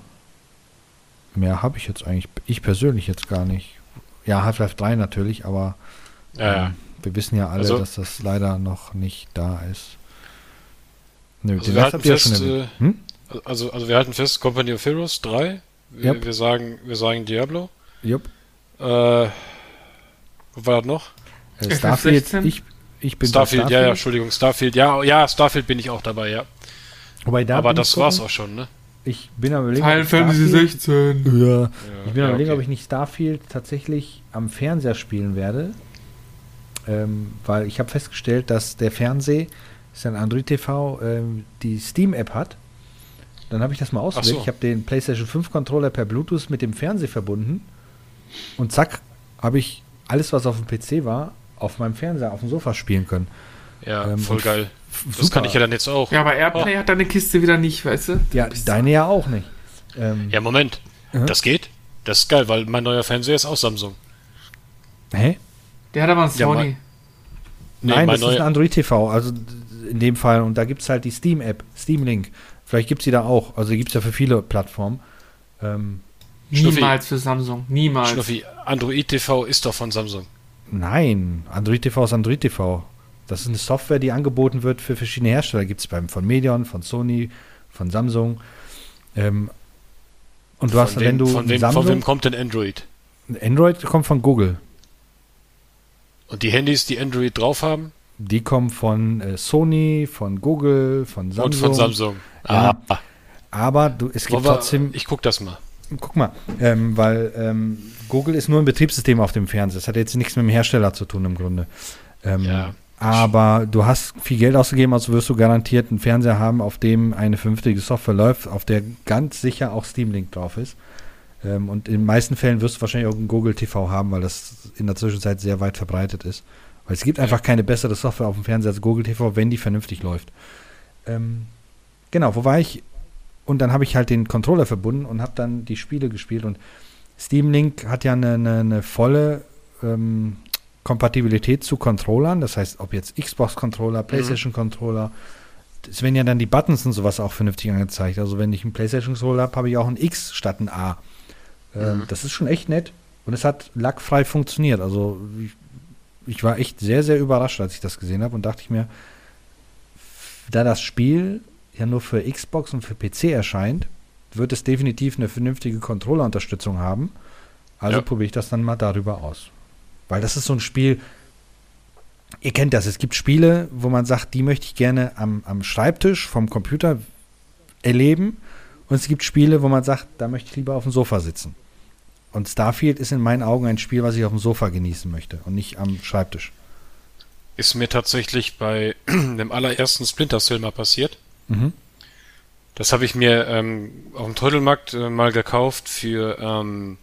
mehr habe ich jetzt eigentlich, ich persönlich jetzt gar nicht. Ja, Half-Life 3 natürlich, aber ja, ja. Ähm, wir wissen ja alle, also, dass das leider noch nicht da ist. Nö, also, wir halten fest, äh, hm? also, also wir halten fest, Company of Heroes 3. Wir, yep. wir sagen, wir sagen Diablo. Jupp. Äh, wo war das noch? Äh, Starfield, ich, ich bin Starfield, Starfield, ja, ja, Entschuldigung, Starfield, ja, ja, Starfield bin ich auch dabei, ja. Wobei, da Aber das war's auch schon, ne? Ich bin am überlegen. Final Fantasy 16. Ja. ja. Ich bin am überlegen, okay. ob ich nicht Starfield tatsächlich am Fernseher spielen werde. Ähm, weil ich habe festgestellt, dass der Fernseher ist ein Android TV, ähm, die Steam-App hat. Dann habe ich das mal ausprobiert. So. Ich habe den PlayStation 5 Controller per Bluetooth mit dem Fernseher verbunden. Und zack, habe ich alles, was auf dem PC war, auf meinem Fernseher, auf dem Sofa spielen können. Ja, ähm, voll geil. Das kann ich ja dann jetzt auch. Ja, aber Airplay oh. hat deine Kiste wieder nicht, weißt du? Ja, deine ja auch nicht. Ähm, ja, Moment. Uh Das geht? Das ist geil, weil mein neuer Fernseher ist auch Samsung. Hä? Der hat aber einen Sony. Ja, mein, nee, Nein, das ist ein Android TV. Also in dem Fall. Und da gibt es halt die Steam-App, Steam Link. Vielleicht gibt es die da auch. Also die gibt es ja für viele Plattformen. Ähm, Niemals für Samsung. Niemals. Schnuffi, Android TV ist doch von Samsung. Nein, Android TV ist Android TV. Das ist eine Software, die angeboten wird für verschiedene Hersteller. Gibt es beim von Medion, von Sony, von Samsung. Ähm, und du von hast, wem, wenn du von wem, Samsung, von wem kommt denn Android? Android kommt von Google. Und die Handys, die Android drauf haben? Die kommen von äh, Sony, von Google, von Samsung. Und von Samsung. Ja. Ah. Aber du, es gibt wir, trotzdem. Ich guck das mal. Guck mal, ähm, weil ähm, Google ist nur ein Betriebssystem auf dem Fernseher. Das hat jetzt nichts mit dem Hersteller zu tun im Grunde. Ähm, ja. Aber du hast viel Geld ausgegeben, also wirst du garantiert einen Fernseher haben, auf dem eine vernünftige Software läuft, auf der ganz sicher auch Steam Link drauf ist. Ähm, und in den meisten Fällen wirst du wahrscheinlich auch einen Google TV haben, weil das in der Zwischenzeit sehr weit verbreitet ist. Weil es gibt einfach keine bessere Software auf dem Fernseher als Google TV, wenn die vernünftig läuft. Ähm, genau, wo war ich? Und dann habe ich halt den Controller verbunden und habe dann die Spiele gespielt. Und Steam Link hat ja eine, eine, eine volle ähm, Kompatibilität zu Controllern. Das heißt, ob jetzt Xbox-Controller, mhm. PlayStation-Controller, es werden ja dann die Buttons und sowas auch vernünftig angezeigt. Also wenn ich einen PlayStation-Controller habe, habe ich auch ein X statt ein A. Ähm, mhm. Das ist schon echt nett. Und es hat lackfrei funktioniert. Also ich, ich war echt sehr, sehr überrascht, als ich das gesehen habe und dachte ich mir, da das Spiel ja nur für Xbox und für PC erscheint, wird es definitiv eine vernünftige Controller-Unterstützung haben. Also ja. probiere ich das dann mal darüber aus. Weil das ist so ein Spiel, ihr kennt das, es gibt Spiele, wo man sagt, die möchte ich gerne am, am Schreibtisch vom Computer erleben. Und es gibt Spiele, wo man sagt, da möchte ich lieber auf dem Sofa sitzen. Und Starfield ist in meinen Augen ein Spiel, was ich auf dem Sofa genießen möchte und nicht am Schreibtisch. Ist mir tatsächlich bei <clears throat> dem allerersten Splinter Cell mal passiert. Mhm. Das habe ich mir ähm, auf dem Teutelmarkt äh, mal gekauft für ähm,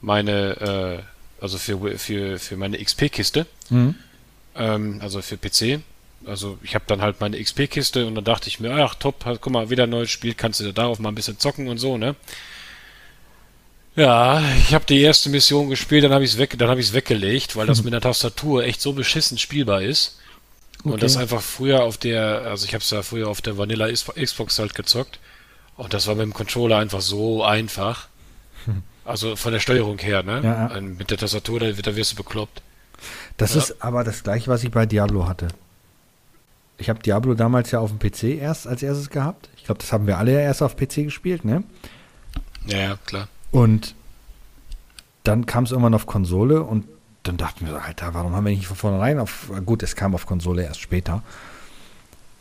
meine, äh, also für, für, für meine XP-Kiste. Mhm. Ähm, also für PC. Also ich habe dann halt meine XP-Kiste und dann dachte ich mir, ach top, guck mal, wieder ein neues Spiel, kannst du darauf mal ein bisschen zocken und so, ne? Ja, ich habe die erste Mission gespielt, dann habe ich es weg, dann es weggelegt, weil das hm. mit der Tastatur echt so beschissen spielbar ist. Okay. Und das einfach früher auf der, also ich habe es ja früher auf der Vanilla Xbox halt gezockt. Und das war mit dem Controller einfach so einfach. Hm. Also von der Steuerung her, ne? Ja, ja. Mit der Tastatur, da, da wirst du bekloppt. Das ja. ist aber das gleiche, was ich bei Diablo hatte. Ich habe Diablo damals ja auf dem PC erst als erstes gehabt. Ich glaube, das haben wir alle ja erst auf PC gespielt, ne? Ja, klar. Und dann kam es irgendwann auf Konsole und dann dachten wir, Alter, warum haben wir nicht von vornherein auf. Gut, es kam auf Konsole erst später.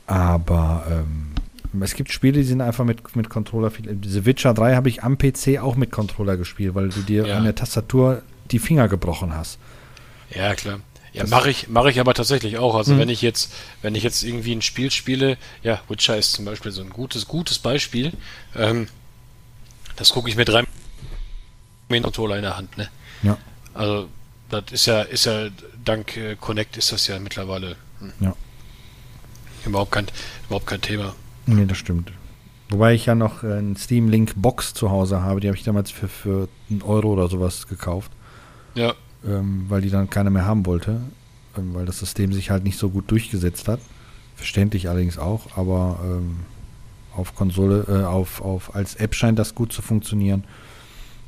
Aber ähm, es gibt Spiele, die sind einfach mit, mit Controller. Diese Witcher 3 habe ich am PC auch mit Controller gespielt, weil du dir ja. an der Tastatur die Finger gebrochen hast. Ja, klar. Ja, mache ich, mache ich aber tatsächlich auch. Also mhm. wenn ich jetzt, wenn ich jetzt irgendwie ein Spiel spiele, ja, Witcher ist zum Beispiel so ein gutes, gutes Beispiel. Ähm, das gucke ich mir drei mit Controller in der Hand, ne? Ja. Also das ist ja, ist ja dank äh, Connect ist das ja mittlerweile hm, ja. überhaupt kein, überhaupt kein Thema. Nee, das stimmt. Wobei ich ja noch äh, ein Steam Link Box zu Hause habe, die habe ich damals für, für einen Euro oder sowas gekauft. Ja ähm, weil die dann keiner mehr haben wollte, ähm, weil das System sich halt nicht so gut durchgesetzt hat. Verständlich allerdings auch, aber ähm, auf Konsole, äh, auf, auf als App scheint das gut zu funktionieren.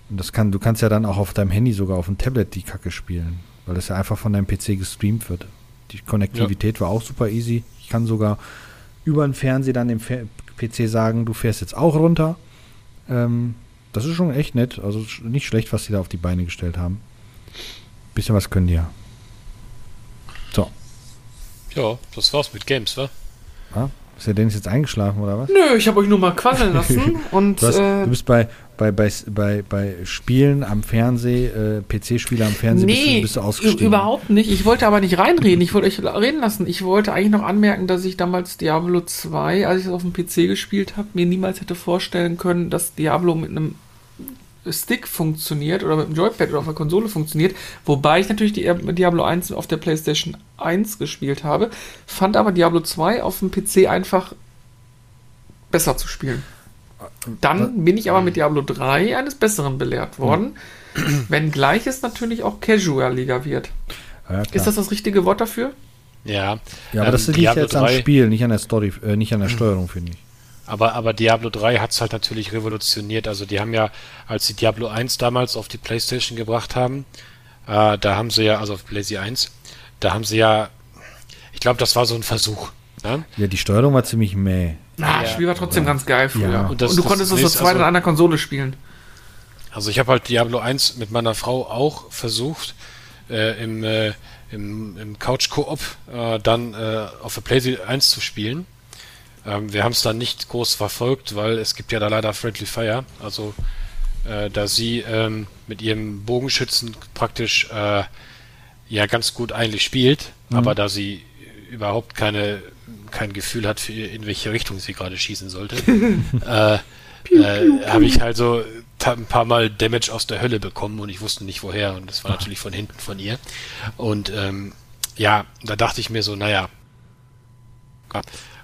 Und das kann, du kannst ja dann auch auf deinem Handy sogar auf dem Tablet die Kacke spielen, weil das ja einfach von deinem PC gestreamt wird. Die Konnektivität ja. war auch super easy. Ich kann sogar über den Fernseher dann dem PC sagen, du fährst jetzt auch runter. Ähm, das ist schon echt nett. Also nicht schlecht, was sie da auf die Beine gestellt haben. Bisschen was können die ja. So. Ja, das war's mit Games, wa? Ja? Ist der Dennis jetzt eingeschlafen oder was? Nö, ich habe euch nur mal quasseln lassen. <laughs> und, du, hast, äh, du, bist bei, bei, bei, bei, bei Spielen am Fernsehen, äh, PC-Spiele am Fernsehen, nee, bist, du, bist du ausgestiegen. überhaupt nicht. Ich wollte aber nicht reinreden. Ich wollte euch reden lassen. Ich wollte eigentlich noch anmerken, dass ich damals Diablo 2, als ich es auf dem PC gespielt habe, mir niemals hätte vorstellen können, dass Diablo mit einem Stick funktioniert oder mit dem Joypad oder auf der Konsole funktioniert, wobei ich natürlich die Diablo 1 auf der PlayStation 1 gespielt habe, fand aber Diablo 2 auf dem PC einfach besser zu spielen. Dann bin ich aber mit Diablo 3 eines Besseren belehrt worden, mhm. wenngleich es natürlich auch casualiger wird. Ja, ist das das richtige Wort dafür? Ja. Ja, aber ähm, das liegt jetzt 3, am Spiel, nicht an der Story, äh, nicht an der Steuerung, finde ich. Aber, aber Diablo 3 hat es halt natürlich revolutioniert. Also die haben ja, als sie Diablo 1 damals auf die Playstation gebracht haben, äh, da haben sie ja, also auf Blazy 1, da haben sie ja, ich glaube, das war so ein Versuch. Ne? Ja, die Steuerung war ziemlich mäh. Ah, das Spiel war trotzdem ja. ganz geil früher. Ja. Und, das, Und, du konntest es so zweit also, an einer Konsole spielen. Also ich habe halt Diablo 1 mit meiner Frau auch versucht, äh, im, äh, im, im Couch-Koop äh, dann äh, auf der PlayStation 1 zu spielen. Ähm, wir haben es dann nicht groß verfolgt, weil es gibt ja da leider Friendly Fire. Also äh, da sie ähm, mit ihrem Bogenschützen praktisch äh, ja ganz gut eigentlich spielt, mhm. aber da sie überhaupt keine kein Gefühl hat, für, in welche Richtung sie gerade schießen sollte, <laughs> äh, äh, habe ich halt so ein paar Mal Damage aus der Hölle bekommen und ich wusste nicht woher und das war natürlich von hinten von ihr. Und ähm, ja, da dachte ich mir so, naja,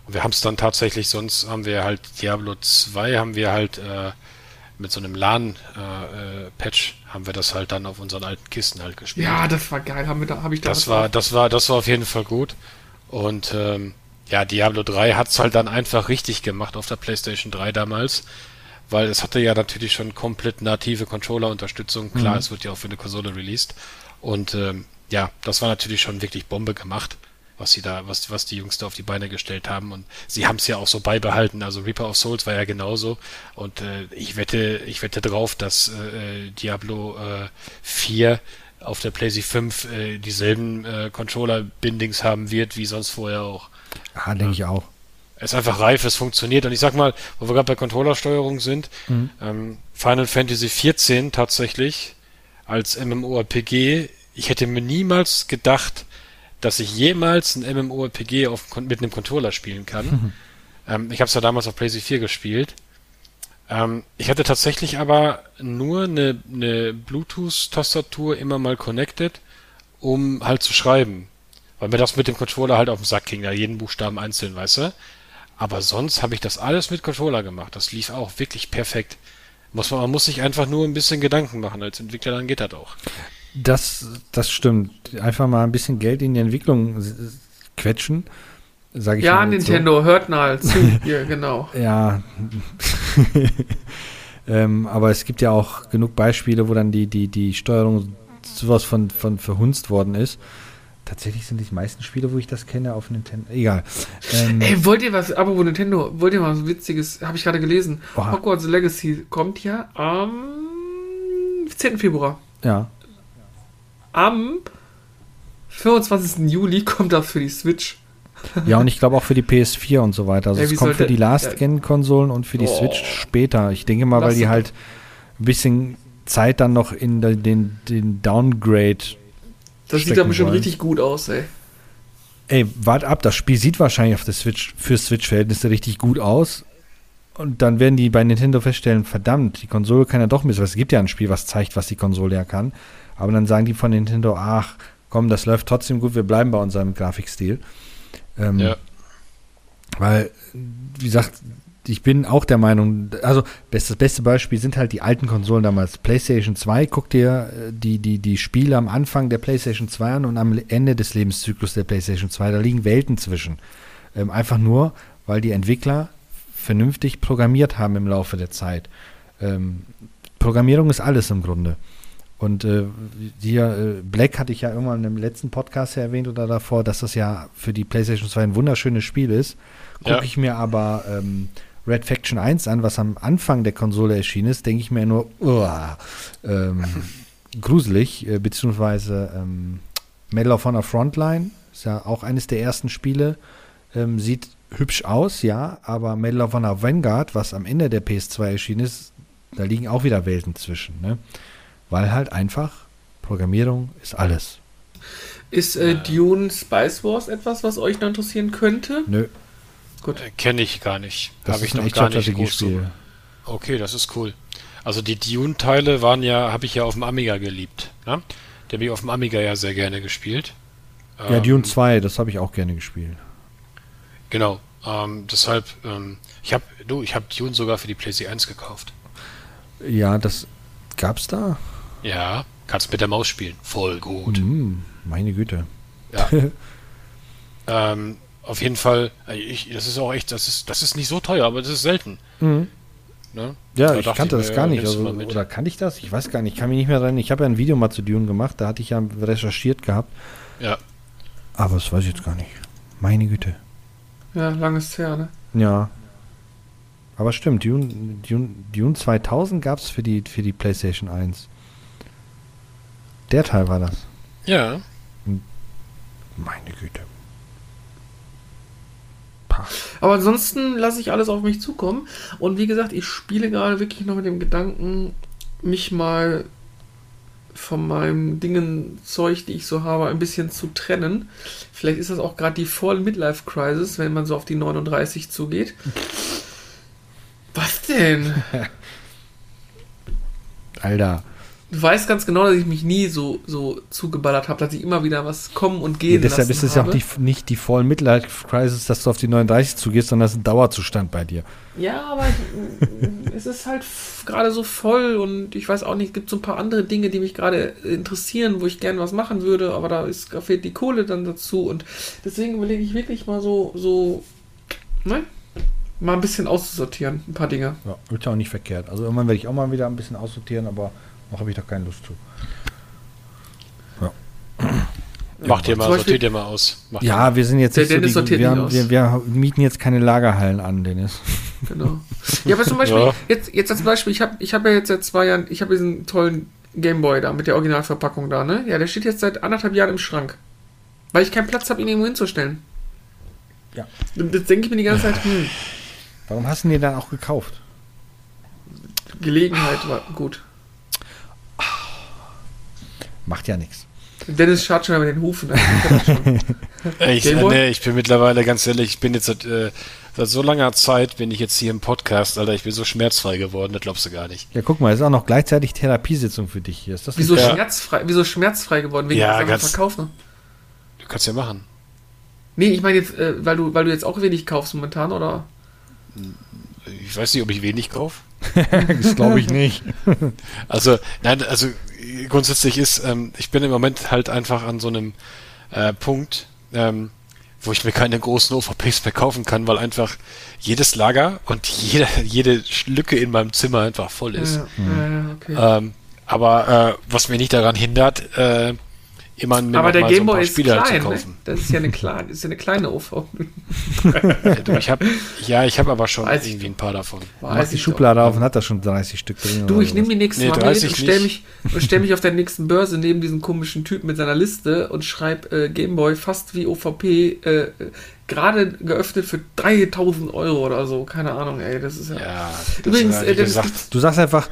wir haben es dann tatsächlich, sonst haben wir halt Diablo 2, haben wir halt äh, mit so einem LAN-Patch äh, haben wir das halt dann auf unseren alten Kisten halt gespielt. Ja, das war geil, haben wir da, habe ich da Das war, das war, das war auf jeden Fall gut. Und ähm, ja, Diablo 3 hat es halt dann einfach richtig gemacht auf der PlayStation 3 damals, weil es hatte ja natürlich schon komplett native Controller-Unterstützung. Klar, mhm. es wird ja auch für eine Konsole released. Und ähm, ja, das war natürlich schon wirklich Bombe gemacht was sie da, was, was die Jungs da auf die Beine gestellt haben. Und sie haben es ja auch so beibehalten. Also Reaper of Souls war ja genauso. Und äh, ich wette, ich wette drauf, dass äh, Diablo äh, 4 auf der PlayStation 5 äh, dieselben äh, Controller-Bindings haben wird, wie sonst vorher auch. Ah, denke ich auch. Es ist einfach reif, es funktioniert. Und ich sag mal, wo wir gerade bei Controllersteuerung sind, mhm. ähm, Final Fantasy XIV tatsächlich als MMORPG, ich hätte mir niemals gedacht, dass ich jemals ein MMORPG auf, mit einem Controller spielen kann. Mhm. <laughs> Ähm, ich habe es ja damals auf PlayStation 4 gespielt. Ähm, ich hatte tatsächlich aber nur eine, eine Bluetooth-Tastatur immer mal connected, um halt zu schreiben. Weil mir das mit dem Controller halt auf den Sack ging, da jeden Buchstaben einzeln, weißt du? Aber sonst habe ich das alles mit Controller gemacht. Das lief auch wirklich perfekt. Muss man, man muss sich einfach nur ein bisschen Gedanken machen als Entwickler, dann geht das auch. Das, das stimmt. Einfach mal ein bisschen Geld in die Entwicklung quetschen. Sag ich ja, Nintendo, so. hört mal zu. <laughs> Hier, genau. Ja. <laughs> ähm, aber es gibt ja auch genug Beispiele, wo dann die, die, die Steuerung sowas von, von verhunzt worden ist. Tatsächlich sind die meisten Spiele, wo ich das kenne, auf Nintendo. Egal. Ähm, Ey, wollt ihr was, aber wo Nintendo, wollt ihr mal so witziges, habe ich gerade gelesen. Oha. Hogwarts Legacy kommt ja am 10. Februar. Ja am 25. Juli kommt das für die Switch. Ja, und ich glaube auch für die PS4 und so weiter. Also ja, es kommt für die Last-Gen-Konsolen und für die oh. Switch später. Ich denke mal, weil die halt ein bisschen Zeit dann noch in den, den Downgrade. Das sieht aber schon richtig gut aus, ey. Ey, wart ab, das Spiel sieht wahrscheinlich auf der Switch für Switch-Verhältnisse richtig gut aus. Und dann werden die bei Nintendo feststellen, verdammt, die Konsole kann ja doch miss. Es gibt ja ein Spiel, was zeigt, was die Konsole ja kann. Aber dann sagen die von Nintendo, ach, komm, das läuft trotzdem gut, wir bleiben bei unserem Grafikstil. Ähm, ja. Weil, wie gesagt, ich bin auch der Meinung, also das beste Beispiel sind halt die alten Konsolen damals. PlayStation 2, guck dir äh, die, die, die Spiele am Anfang der PlayStation 2 an und am Ende des Lebenszyklus der PlayStation 2. Da liegen Welten zwischen. Ähm, einfach nur, weil die Entwickler vernünftig programmiert haben im Laufe der Zeit. Ähm, Programmierung ist alles im Grunde. Und äh, hier, äh, Black hatte ich ja irgendwann im letzten Podcast ja erwähnt oder davor, dass das ja für die PlayStation 2 ein wunderschönes Spiel ist. Gucke ja. ich mir aber ähm, Red Faction 1 an, was am Anfang der Konsole erschienen ist, denke ich mir nur, uah, ähm, <laughs> gruselig, äh, beziehungsweise ähm, Medal of Honor Frontline ist ja auch eines der ersten Spiele, ähm, sieht hübsch aus, ja, aber Medal of Honor Vanguard, was am Ende der PS2 erschienen ist, da liegen auch wieder Welten zwischen, ne? Weil halt einfach Programmierung ist alles. Ist äh, Dune Spice Wars etwas, was euch noch interessieren könnte? Nö. Gut. Äh, Kenne ich gar nicht. Habe ich noch gar nicht groß. Okay, das ist cool. Also die Dune-Teile waren ja, habe ich ja auf dem Amiga geliebt. Ne? Der habe ich auf dem Amiga ja sehr gerne gespielt. Ja, ähm, Dune 2, das habe ich auch gerne gespielt. Genau. Ähm, deshalb, ähm, ich habe, du, ich habe Dune sogar für die PlayStation 1 gekauft. Ja, das gab's da? Ja, kannst mit der Maus spielen. Voll gut. Mm, meine Güte. Ja. <laughs> ähm, auf jeden Fall, äh, ich, das ist auch echt, das ist, das ist nicht so teuer, aber das ist selten. Mhm. Ne? Ja, da ich kannte ich das gar nicht. Also, oder kannte ich das? Ich weiß gar nicht. Ich kann mich nicht mehr dran. Ich habe ja ein Video mal zu Dune gemacht, da hatte ich ja recherchiert gehabt. Ja. Aber das weiß ich jetzt gar nicht. Meine Güte. Ja, langes her, ne? Ja. Aber stimmt, Dune, Dune, Dune 2000 gab es für die, für die PlayStation 1. Der Teil war das. Ja. Meine Güte. <laughs> Aber ansonsten lasse ich alles auf mich zukommen. Und wie gesagt, ich spiele gerade wirklich noch mit dem Gedanken, mich mal von meinem Dingen Zeug, die ich so habe, ein bisschen zu trennen. Vielleicht ist das auch gerade die Fall Midlife Crisis, wenn man so auf die 39 zugeht. <laughs> Was denn? Alter. Du weißt ganz genau, dass ich mich nie so, so zugeballert habe, dass ich immer wieder was kommen und gehen Ja, deshalb ist es ja auch die, nicht die Fall Midlife Crisis, dass du auf die 39 zugehst, sondern das ist ein Dauerzustand bei dir. Ja, aber <laughs> es ist halt gerade so voll und ich weiß auch nicht, es gibt so ein paar andere Dinge, die mich gerade interessieren, wo ich gerne was machen würde, aber da, ist, da fehlt die Kohle dann dazu und deswegen überlege ich wirklich mal so, so, ne? Mal ein bisschen auszusortieren, ein paar Dinge. Ja, wird ja auch nicht verkehrt. Also irgendwann werde ich auch mal wieder ein bisschen aussortieren, aber noch habe ich doch keine Lust zu. Macht ihr mal, Beispiel- sortiert ihr mal aus. Macht Ja, wir sind jetzt Der nicht so Dennis die, sortiert wir, haben, aus. wir, wir mieten jetzt keine Lagerhallen an, Dennis. Genau. Ja, aber zum <laughs> Beispiel, Ja. jetzt, jetzt als Beispiel, ich habe ich hab ja jetzt seit zwei Jahren, ich habe diesen tollen Gameboy da mit der Originalverpackung da, ne? Ja, der steht jetzt seit anderthalb Jahren im Schrank. Weil ich keinen Platz habe, ihn irgendwo hinzustellen. Ja. Jetzt denke ich mir die ganze Zeit, hm, Warum hast du ihn dir dann auch gekauft? Gelegenheit war gut. Macht ja nichts. Dennis schaut schon mal mit den Hufen. Also, <laughs> ich äh, nee, ich bin mittlerweile ganz ehrlich, ich bin jetzt seit, äh, seit so langer Zeit, bin ich jetzt hier im Podcast, Alter, ich bin so schmerzfrei geworden, das glaubst du gar nicht. Ja, guck mal, es ist auch noch gleichzeitig Therapiesitzung für dich hier. Ist das Wieso, Ja. schmerzfrei, wieso schmerzfrei geworden? Wegen Ja, ganz- verkaufen? Du kannst ja machen. Nee, ich meine jetzt, äh, weil, du, weil du jetzt auch wenig kaufst momentan, oder? Ich weiß nicht, ob ich wenig kaufe. <laughs> das glaube ich nicht. Also, nein, also grundsätzlich ist, ähm, ich bin im Moment halt einfach an so einem äh, Punkt, ähm, wo ich mir keine großen OVPs mehr kaufen kann, weil einfach jedes Lager und jede, jede Lücke in meinem Zimmer einfach voll ist. Ja, ja, ja, okay. Ähm, aber äh, was mir nicht daran hindert, äh, immer mir Aber noch der mal so ein Gameboy paar ist Spiele halt klein, zu ne? Das ist ja eine kleine, ist ja eine kleine OV. Ja, du, ich hab, ja, ich habe aber schon Weiß ich irgendwie ein paar davon. Macht die Schublade auf und hat da schon 30 Stück drin. Du, ich nehme die nächste Nee, Mal 30 mit und stell nicht. mich, stell mich auf der nächsten Börse neben diesen komischen Typen mit seiner Liste und schreib äh, Gameboy fast wie OVP äh, äh, gerade geöffnet für 3000 Euro oder so. Keine Ahnung, ey, das ist ja. Ja, das, Übrigens, äh, äh, wie das gesagt, ist- Du sagst einfach,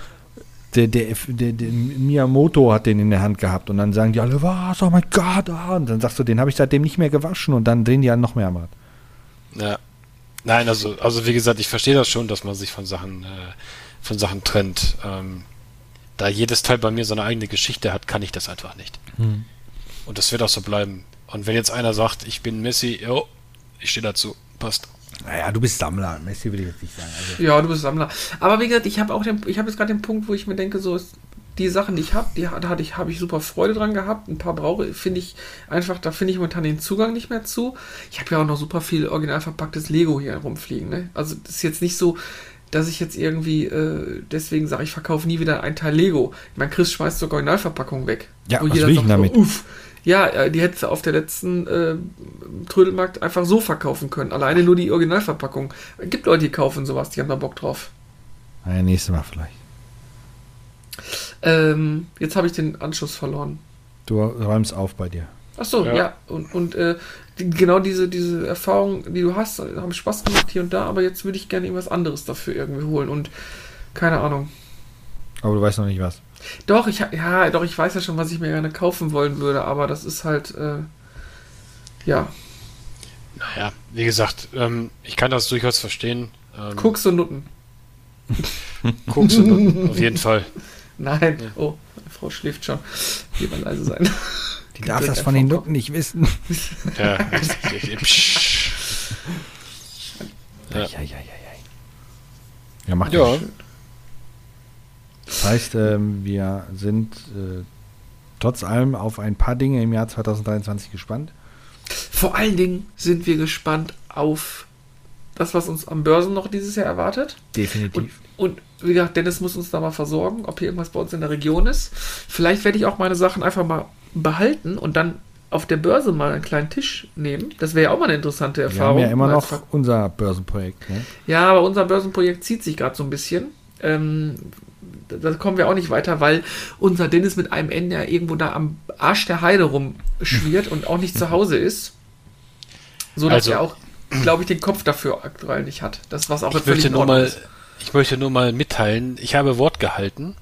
der, der, der, der Miyamoto hat den in der Hand gehabt und dann sagen die alle, was, oh mein Gott, ah. und dann sagst du, den habe ich seitdem nicht mehr gewaschen und dann drehen die halt noch mehr am Rad. Ja. Nein, also, also wie gesagt, ich verstehe das schon, dass man sich von Sachen, äh, von Sachen trennt. Ähm, da jedes Teil bei mir seine eigene Geschichte hat, kann ich das einfach nicht. Und das wird auch so bleiben. Und wenn jetzt einer sagt, ich bin Messi, jo, ich stehe dazu, passt. Naja, du bist Sammler, Messi will ich jetzt nicht sagen. Also, Ja, du bist Sammler. Aber wie gesagt, ich habe auch den, ich habe jetzt gerade den Punkt, wo ich mir denke, so ist die Sachen, die ich habe, die hatte ich, habe ich super Freude dran gehabt. Ein paar brauche, finde ich einfach, da finde ich momentan den Zugang nicht mehr zu. Ich habe ja auch noch super viel original verpacktes Lego hier rumfliegen. Ne? Also das ist jetzt nicht so, dass ich jetzt irgendwie äh, deswegen sage, ich verkaufe nie wieder ein Teil Lego. Ich meine, Chris schmeißt sogar Originalverpackung weg. Ja, Wo was jeder will ich sagt denn so, damit? Uff, ja, äh, die hätte auf der letzten äh, Trödelmarkt einfach so verkaufen können. Alleine nur die Originalverpackung. Es gibt Leute, die kaufen sowas, die haben da Bock drauf. naja, nächstes Mal vielleicht. Ähm, jetzt habe ich den Anschluss verloren. Du räumst auf bei dir. Ach so, ja. Ja. Und, und äh, die, genau diese, diese Erfahrung, die du hast, haben Spaß gemacht hier und da, aber jetzt würde ich gerne irgendwas anderes dafür irgendwie holen und keine Ahnung. Aber du weißt noch nicht was. Doch, ich ja, doch, ich weiß ja schon, was ich mir gerne kaufen wollen würde, aber das ist halt, äh, ja, Naja, wie gesagt, ähm, ich kann das durchaus verstehen. Ähm, Koks und Nutten. <laughs> Koks und Nutten, auf jeden Fall. <laughs> Nein, Ja. oh, meine Frau schläft schon. Lieber leise sein. <laughs> Die darf das von den Nutten nicht wissen. Ja. Ja. Ja, ja, ja, ja. Ja, macht Ja. ja. Das heißt, ähm, wir sind äh, trotz allem auf ein paar Dinge im Jahr 2023 gespannt. Vor allen Dingen sind wir gespannt auf das, was uns am Börsen noch dieses Jahr erwartet. Und, Definitiv. und wie gesagt, Dennis muss uns da mal versorgen, ob hier irgendwas bei uns in der Region ist. Vielleicht werde ich auch meine Sachen einfach mal behalten und dann auf der Börse mal einen kleinen Tisch nehmen. Das wäre ja auch mal eine interessante wir haben Erfahrung. ja immer noch unser Börsenprojekt. Ne? Ja, aber unser Börsenprojekt zieht sich gerade so ein bisschen. Ähm, da kommen wir auch nicht weiter, weil unser Dennis mit einem Ende ja irgendwo da am Arsch der Heide rumschwirrt und auch nicht zu Hause ist. So dass Also- er auch, glaube ich, den Kopf dafür aktuell nicht hat. Das was auch Ich möchte nur mal, ist. ich möchte nur mal mitteilen, ich habe Wort gehalten.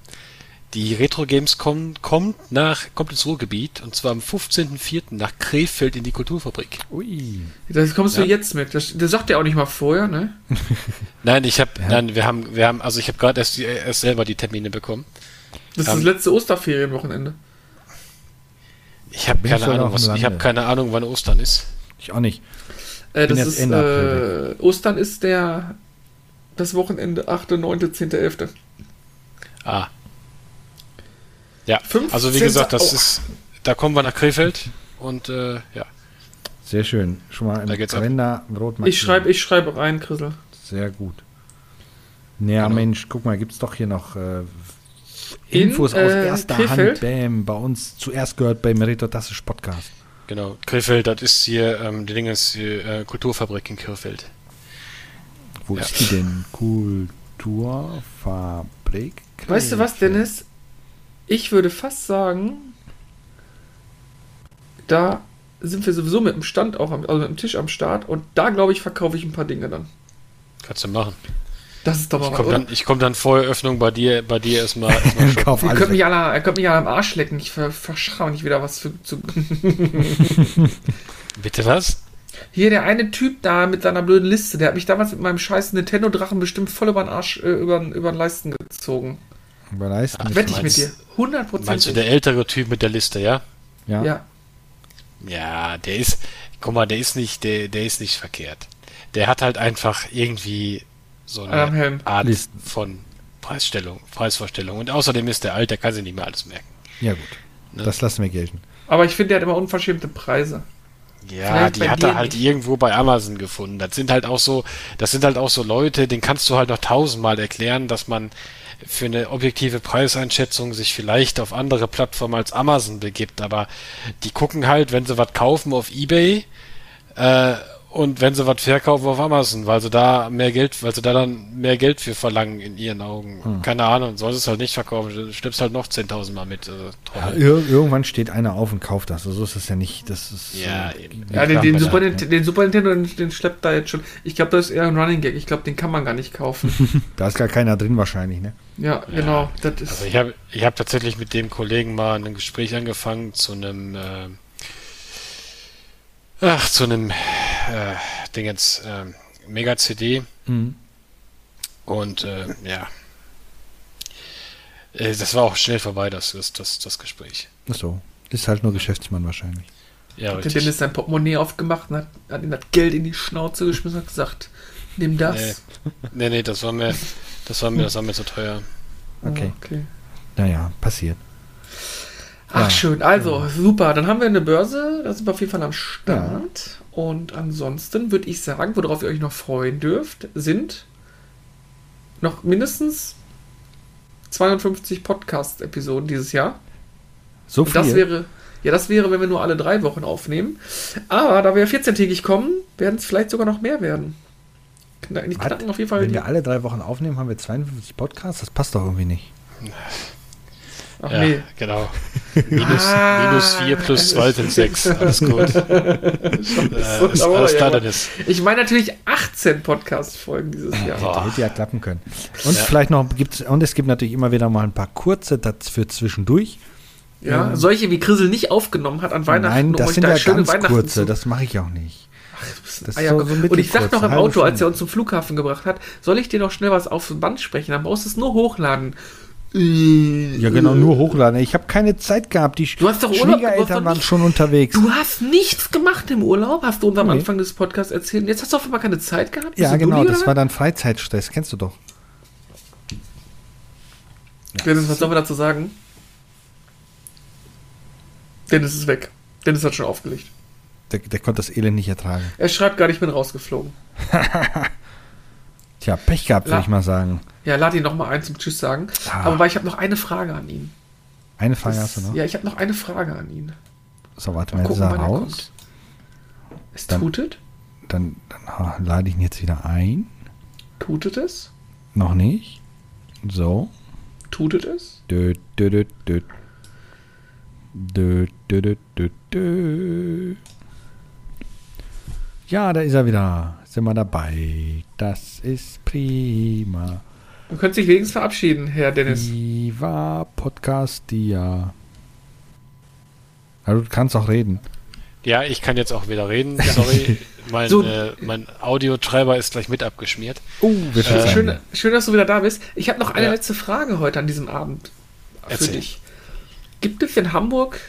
Die Retro Games kommt, kommt nach, kommt ins Ruhrgebiet und zwar am 15.04. nach Krefeld in die Kulturfabrik. Ui. Das kommst Ja. du jetzt mit. Das, das sagt er auch nicht mal vorher, ne? <laughs> Nein, ich habe, Ja. nein, wir haben, wir haben, also ich habe gerade erst, erst selber die Termine bekommen. Das ist Ähm. das letzte Osterferienwochenende. Ich habe keine Ahnung, was, ich habe keine Ahnung, wann Ostern ist. Ich auch nicht. Äh, das ist, äh, Ostern ist der das Wochenende 8., 9., 10., 11. Ah. Ja, 15. also wie gesagt, das Oh. ist, da kommen wir nach Krefeld und äh, ja, Sehr schön. Schon mal im. Kalender rot Ich schreibe ich schreibe rein, Chrisel. Sehr gut. Ja, Genau. Mensch, guck mal, gibt's doch hier noch äh, In, Infos aus äh, erster Krefeld? Hand. Bam, bei uns zuerst gehört beim Meritotastisch Podcast. genau. Krefeld, das ist hier, ähm, die Dinge ist hier, äh, Kulturfabrik in Krefeld. Wo Ja. ist die denn? Kulturfabrik. Weißt du was, Krefeld. Dennis? Ich würde fast sagen, da sind wir sowieso mit dem Stand auch, am, also mit dem Tisch am Start und da glaube ich verkaufe ich ein paar Dinge dann. Kannst du machen. Das ist doch mal Ich was, komme dann, ich komm dann vor Eröffnung bei dir, bei dir erstmal. <laughs> erstmal Ihr könnt mich alle, er könnt mich alle am Arsch lecken. Ich ver, verschraue nicht wieder was für, zu. <laughs> Bitte was? Hier, der eine Typ da mit seiner blöden Liste, der hat mich damals mit meinem scheiß Nintendo-Drachen bestimmt voll über den Arsch, äh, über, über den Leisten gezogen. Über Leisten. Ach, Wette ich mit dir. 100 Meinst du der ältere Typ mit der Liste, ja? ja. Ja. Ja, der ist, guck mal, der ist nicht, der, der ist nicht verkehrt. Der hat halt einfach irgendwie so eine. Art Listen. von Preisstellung, Preisvorstellung. Und außerdem ist der alt, der kann sich nicht mehr alles merken. Ja, gut. Ne? Das lassen wir gelten. Aber ich finde, der hat immer unverschämte Preise. Ja, Vielleicht die hat er halt nicht. irgendwo bei Amazon gefunden. Das sind halt auch so, das sind halt auch so Leute, den kannst du halt noch tausendmal erklären, dass man für eine objektive Preiseinschätzung sich vielleicht auf andere Plattformen als Amazon begibt, aber die gucken halt, wenn sie was kaufen auf Ebay äh, und wenn sie was verkaufen auf Amazon, weil sie da mehr Geld, weil sie da dann mehr Geld für verlangen in ihren Augen. Hm. Keine Ahnung, sollst es halt nicht verkaufen, du schleppst halt noch 10.000 Mal mit. Also, Ja, ir irgendwann steht einer auf und kauft das. Also so ist es ja nicht. Das ist, Ja, äh, eben. Ja, den, den, Super, der- Nint- den Super Nintendo, den, den schleppt da jetzt schon. Ich glaube, das ist eher ein Running Gag. Ich glaube, den kann man gar nicht kaufen. <laughs> Da ist gar keiner drin wahrscheinlich, ne? ja, genau. Das ist. Also ich habe ich hab tatsächlich mit dem Kollegen mal ein Gespräch angefangen zu einem äh, ach, zu einem äh, Dingens äh, Mega CD Mhm. und äh, ja. Äh, Das war auch schnell vorbei, das, das, das, das Gespräch. Ach so. Ist halt nur Geschäftsmann wahrscheinlich. Ja, der richtig. Dennis sein Portemonnaie aufgemacht und hat, hat ihm das Geld in die Schnauze geschmissen und hat gesagt, nimm das. Nee. Nee, nee, das war mir, das war mir, das war mir zu teuer. Okay. Ah, okay. Naja, passiert. Ach, Ja. schön. Also, super. Dann haben wir eine Börse. Da sind wir auf jeden Fall am Start. Und ansonsten würde ich sagen, worauf ihr euch noch freuen dürft, sind noch mindestens 52 Podcast-Episoden dieses Jahr. So Und viel. das wäre, ja, das wäre, wenn wir nur alle drei Wochen aufnehmen. Aber da wir 14-tägig kommen, werden es vielleicht sogar noch mehr werden. Die knacken auf jeden Fall Wenn die. wir alle drei Wochen aufnehmen, haben wir 52 Podcasts. Das passt doch irgendwie nicht. <laughs> Ach ja, nee. genau. <laughs> Minus, Ah. minus 4 plus 2 sind 6. Alles gut. <laughs> äh, ist Aber alles ja, klar, aber- Dennis. Ich meine natürlich 18 Podcast-Folgen dieses Jahr. Boah. Hätte ja klappen können. Und Ja. vielleicht noch gibt's und es gibt natürlich immer wieder mal ein paar kurze dafür zwischendurch. Ja, Ja. solche wie Grisel nicht aufgenommen hat an Weihnachten. Nein, um das euch sind da ja schöne ganz Weihnachten kurze. zu- Das mache ich auch nicht. das Ah, ist ja, so- so und ich sag noch im Auto, als er uns zum Flughafen gebracht hat, soll ich dir noch schnell was aufs Band sprechen? Dann brauchst du es nur hochladen. Ja, genau, nur hochladen. Ich habe keine Zeit gehabt. Die Du hast doch Urlaub, Schwiegereltern waren nicht- schon unterwegs. Du hast nichts gemacht im Urlaub, hast du uns am Nee. Anfang des Podcasts erzählt. Jetzt hast du auf einmal keine Zeit gehabt? Ja, genau, Dulli, das oder war dann Freizeitstress. Kennst du doch. was? Dennis, was sollen wir dazu sagen? Dennis ist weg. Dennis hat schon aufgelegt. Der, der konnte das Elend nicht ertragen. Er schreibt gerade, ich bin rausgeflogen. <laughs> Tja, Pech gehabt, würde Ja. ich mal sagen. Ja, lad ihn noch mal ein zum Tschüss sagen. Ah. Aber weil ich habe noch eine Frage an ihn. Eine Frage Das- hast du noch. Ja, ich habe noch eine Frage an ihn. So, warte Mal mal, jetzt ist er er raus. kommt. Es Dann- tutet? Dann, dann lade ich ihn jetzt wieder ein. Tutet es? Noch nicht. So. Tutet es? Dö, dö, dö, dö. Dö, dö, dö, dö, dö. Ja, da ist er wieder. Sind wir dabei. Das ist prima. Du könntest dich wenigstens verabschieden, Herr Dennis. Viva Podcastia. Ja, du kannst auch reden. Ja, ich kann jetzt auch wieder reden. Sorry, <laughs> mein, So. äh, mein Audiotreiber ist gleich mit abgeschmiert. Oh, wir Schön, äh, schön, schön, dass du wieder da bist. Ich habe noch eine Ja. letzte Frage heute an diesem Abend für Erzähl. dich. Gibt es in Hamburg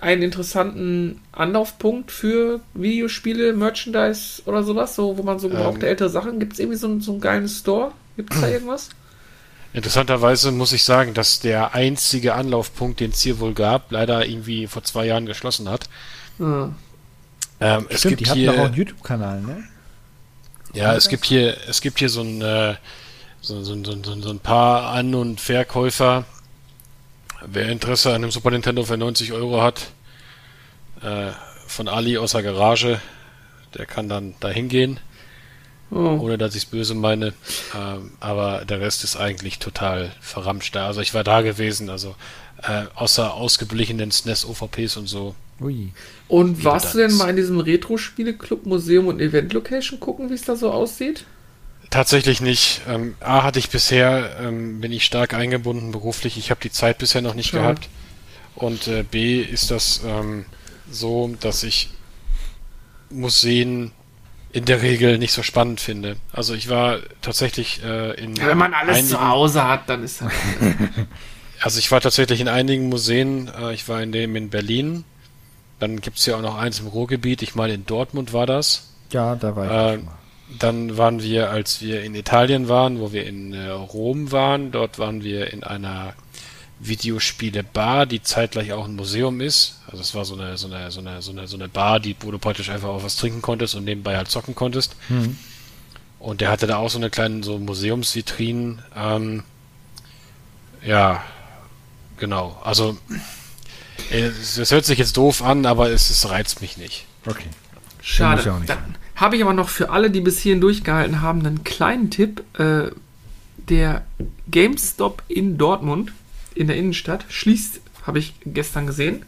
einen interessanten Anlaufpunkt für Videospiele, Merchandise oder sowas, so, wo man so gebrauchte Ähm. ältere Sachen? Gibt es irgendwie so, so einen geilen Store? Gibt es da irgendwas? Interessanterweise muss ich sagen, dass der einzige Anlaufpunkt, den es hier wohl gab, leider irgendwie vor zwei Jahren geschlossen hat. Ah. Ähm, es Stimmt, gibt die hatten hier, doch auch einen YouTube-Kanal, ne? ja, es gibt hier, es gibt hier so ein, äh, so, so, so, so, so ein paar An- und Verkäufer. Wer Interesse an einem Super Nintendo für 90 Euro hat, äh, von Ali aus der Garage, der kann dann da hingehen. Oh. ohne dass ich es böse meine. Ähm, aber der Rest ist eigentlich total verramscht da. Also ich war da gewesen, also äh, außer ausgeblichenen SNES-OVPs und so. Ui. Und Wie warst du denn mal in diesem Retro-Spiele-Club, Museum und Event-Location gucken, wie es da so aussieht? Tatsächlich nicht. Ähm, A hatte ich bisher, ähm, bin ich stark eingebunden beruflich. Ich habe die Zeit bisher noch nicht Schade. gehabt. Und äh, B ist das ähm, so, dass ich Museen in der Regel nicht so spannend finde. Also ich war tatsächlich äh, in Ja, wenn man alles einigen, zu Hause hat, dann ist das. <laughs> Also ich war tatsächlich in einigen Museen. Äh, ich war in dem in Berlin. Dann gibt's ja auch noch eins im Ruhrgebiet. Ich meine, in Dortmund war das. Ja, da war ich Äh, schon mal. Dann waren wir, als wir in Italien waren, wo wir in äh, Rom waren, dort waren wir in einer Videospiele-Bar, die zeitgleich auch ein Museum ist. Also es war so eine, so eine, so eine, so eine, so eine Bar, die, wo du praktisch einfach auch was trinken konntest und nebenbei halt zocken konntest. Hm. Und der hatte da auch so eine kleine so Museumsvitrinen. Ähm, ja, genau. Also äh, es, es hört sich jetzt doof an, aber es, es reizt mich nicht. Okay. Schade. Ja auch nicht Dann habe ich aber noch für alle, die bis hierhin durchgehalten haben, einen kleinen Tipp. Äh, der GameStop in Dortmund, in der Innenstadt, schließt, habe ich gestern gesehen.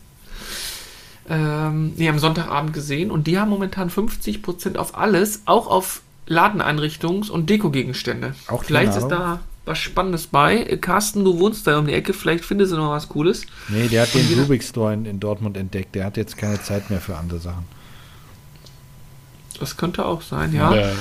Ähm, nee, am Sonntagabend gesehen. Und die haben momentan 50% auf alles, auch auf Ladeneinrichtungs- und Dekogegenstände. Auch Vielleicht ist da was Spannendes bei. Äh, Carsten, du wohnst da um die Ecke, vielleicht findest du noch was Cooles. Nee, der hat den Rubik Store in, in Dortmund entdeckt. Der hat jetzt keine Zeit mehr für andere Sachen. Das könnte auch sein, ja. Äh,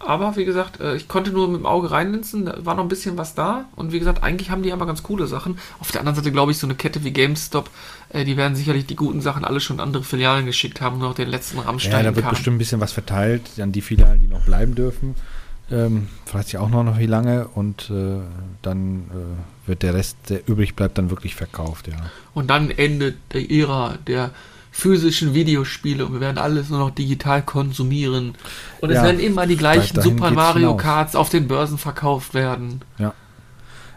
Aber wie gesagt, äh, ich konnte nur mit dem Auge reinlinsen, da war noch ein bisschen was da. Und wie gesagt, eigentlich haben die aber ganz coole Sachen. Auf der anderen Seite glaube ich, so eine Kette wie GameStop, äh, die werden sicherlich die guten Sachen alle schon andere Filialen geschickt haben, nur noch den letzten Ja, Rammstein da wird kam. bestimmt ein bisschen was verteilt an die Filialen, die noch bleiben dürfen. Ähm, vielleicht ja auch noch, noch wie lange und äh, dann äh, wird der Rest, der übrig bleibt, dann wirklich verkauft, ja. Und dann endet die Ära der physischen Videospiele und wir werden alles nur noch digital konsumieren. Und es Ja, werden immer die gleichen Super Mario. Karts auf den Börsen verkauft werden. Ja.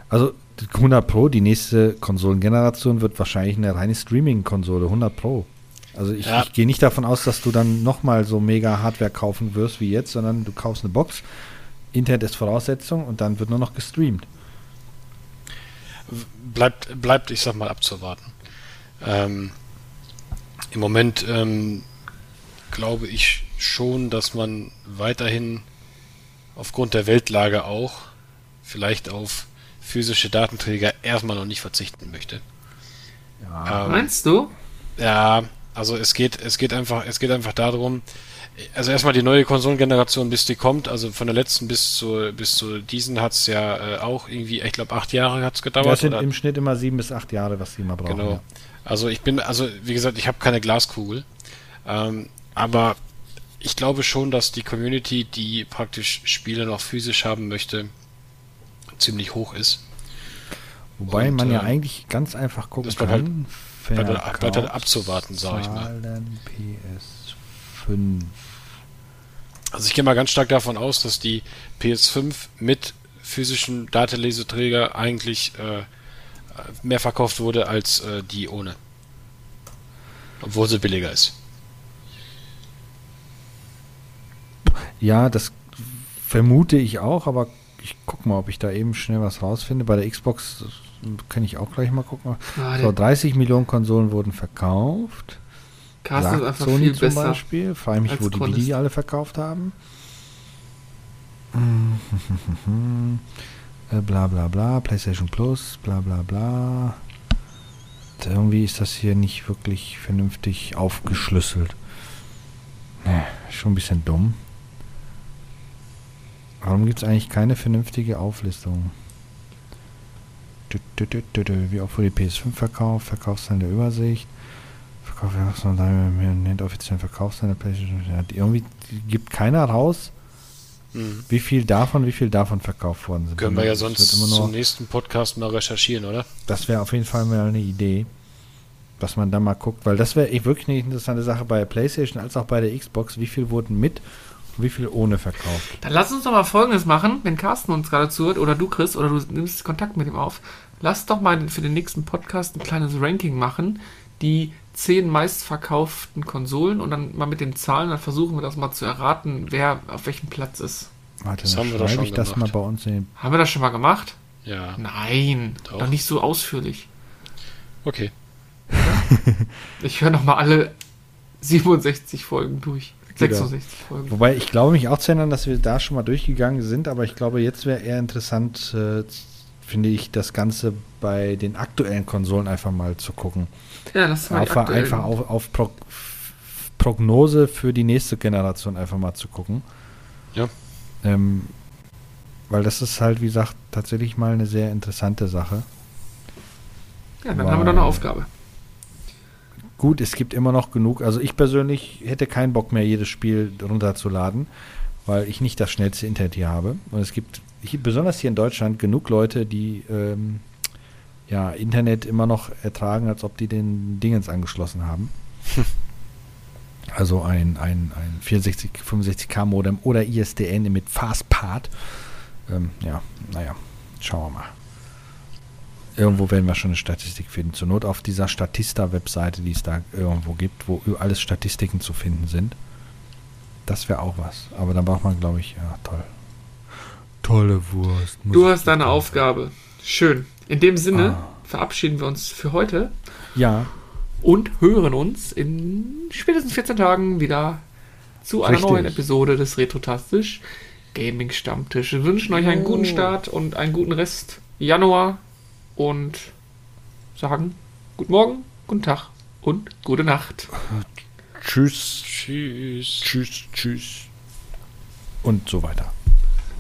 Also die 100 Pro, die nächste Konsolengeneration wird wahrscheinlich eine reine Streaming-Konsole, 100 Pro. Also ich, Ja. ich gehe nicht davon aus, dass du dann nochmal so mega Hardware kaufen wirst wie jetzt, sondern du kaufst eine Box, Internet ist Voraussetzung und dann wird nur noch gestreamt. bleibt, bleibt, ich sag mal, abzuwarten. Ähm, Im Moment ähm, glaube ich schon, dass man weiterhin aufgrund der Weltlage auch vielleicht auf physische Datenträger erstmal noch nicht verzichten möchte. Ja. Ähm, Meinst du? Ja, also es geht, es geht einfach, es geht einfach darum, also erstmal die neue Konsolengeneration, bis die kommt, also von der letzten bis zu, bis zu diesen hat's ja äh, auch irgendwie, ich glaube, acht Jahre hat's gedauert. Das sind oder? im Schnitt immer sieben bis acht Jahre, was die immer brauchen. Genau. Ja. Also ich bin, also wie gesagt, ich habe keine Glaskugel, ähm, aber ich glaube schon, dass die Community, die praktisch Spiele noch physisch haben möchte, ziemlich hoch ist. Wobei Und, man ja äh, eigentlich ganz einfach gucken halt- kann. bleibt halt- bleibt halt abzuwarten, sag ich mal. Verkaufszahlen PS5. Also ich gehe mal ganz stark davon aus, dass die PS5 mit physischen Dataleseträger eigentlich äh, mehr verkauft wurde als äh, die ohne. Obwohl sie billiger ist. Ja, das vermute ich auch, aber ich guck mal, ob ich da eben schnell was rausfinde. Bei der Xbox kann ich auch gleich mal gucken. Ah, So, der 30 Millionen Konsolen wurden verkauft. Carsten ist Sagt einfach Sony viel zum besser. Beispiel. Frage mich, wo die die alle verkauft haben. <laughs> <laughs> Äh, bla bla bla, PlayStation Plus, bla bla bla. Irgendwie ist das hier nicht wirklich vernünftig aufgeschlüsselt. Ne, schon ein bisschen dumm. Warum gibt es eigentlich keine vernünftige Auflistung? Wie auch für die PS5 verkauft, Verkaufszahlen der Übersicht, Verkauf, nennt offiziellen Verkaufszahlen der PlayStation. Irgendwie gibt keiner raus, Mhm. wie viel davon, wie viel davon verkauft worden sind. Können wir ja sonst zum nächsten Podcast mal recherchieren, oder? Das wäre auf jeden Fall mal eine Idee, dass man da mal guckt, weil das wäre echt wirklich eine interessante Sache bei der PlayStation als auch bei der Xbox. Wie viel wurden mit und wie viel ohne verkauft? Dann lass uns doch mal Folgendes machen, wenn Carsten uns gerade zuhört oder du, Chris, oder du nimmst Kontakt mit ihm auf. Lass doch mal für den nächsten Podcast ein kleines Ranking machen, die zehn meistverkauften Konsolen und dann mal mit den Zahlen, dann versuchen wir das mal zu erraten, wer auf welchem Platz ist. Warte, Das dann haben wir schreibe ich das mal gemacht. bei uns in Haben wir das schon mal gemacht? Ja. Nein, Doch. doch nicht so ausführlich. Okay. <laughs> Ich höre noch mal alle 67 Folgen durch. Wieder. 66 Folgen. Wobei ich glaube mich auch zu erinnern, dass wir da schon mal durchgegangen sind, aber ich glaube, jetzt wäre eher interessant, äh, finde ich, das Ganze bei den aktuellen Konsolen einfach mal zu gucken. Ja, das war Einfach, einfach auf, auf Pro Prognose für die nächste Generation einfach mal zu gucken. Ja. Ähm, weil das ist halt, wie gesagt, tatsächlich mal eine sehr interessante Sache. Ja, dann haben wir doch eine Weil- Aufgabe. Gut, es gibt immer noch genug. Also ich persönlich hätte keinen Bock mehr, jedes Spiel runterzuladen, weil ich nicht das schnellste Internet hier habe. Und es gibt, hier, besonders hier in Deutschland, genug Leute, die ähm, ja, Internet immer noch ertragen, als ob die den Dingens angeschlossen haben. <laughs> Also ein, ein, ein 64, 65k Modem oder ISDN mit Fastpart. Ähm, ja, naja, schauen wir mal. Irgendwo werden wir schon eine Statistik finden. Zur Not auf dieser Statista-Webseite, die es da irgendwo gibt, wo alles Statistiken zu finden sind. Das wäre auch was. Aber dann braucht man, glaube ich, ja, toll. Tolle Wurst. Du hast deine Aufgabe. Schön. In dem Sinne Ah. verabschieden wir uns für heute Ja, und hören uns in spätestens 14 Tagen wieder zu einer Richtig. neuen Episode des Retrotastisch Gaming Stammtisch. Wir wünschen euch einen guten Start und einen guten Rest Januar und sagen guten Morgen, guten Tag und gute Nacht. tschüss, Tschüss. tschüss, tschüss. Und so weiter.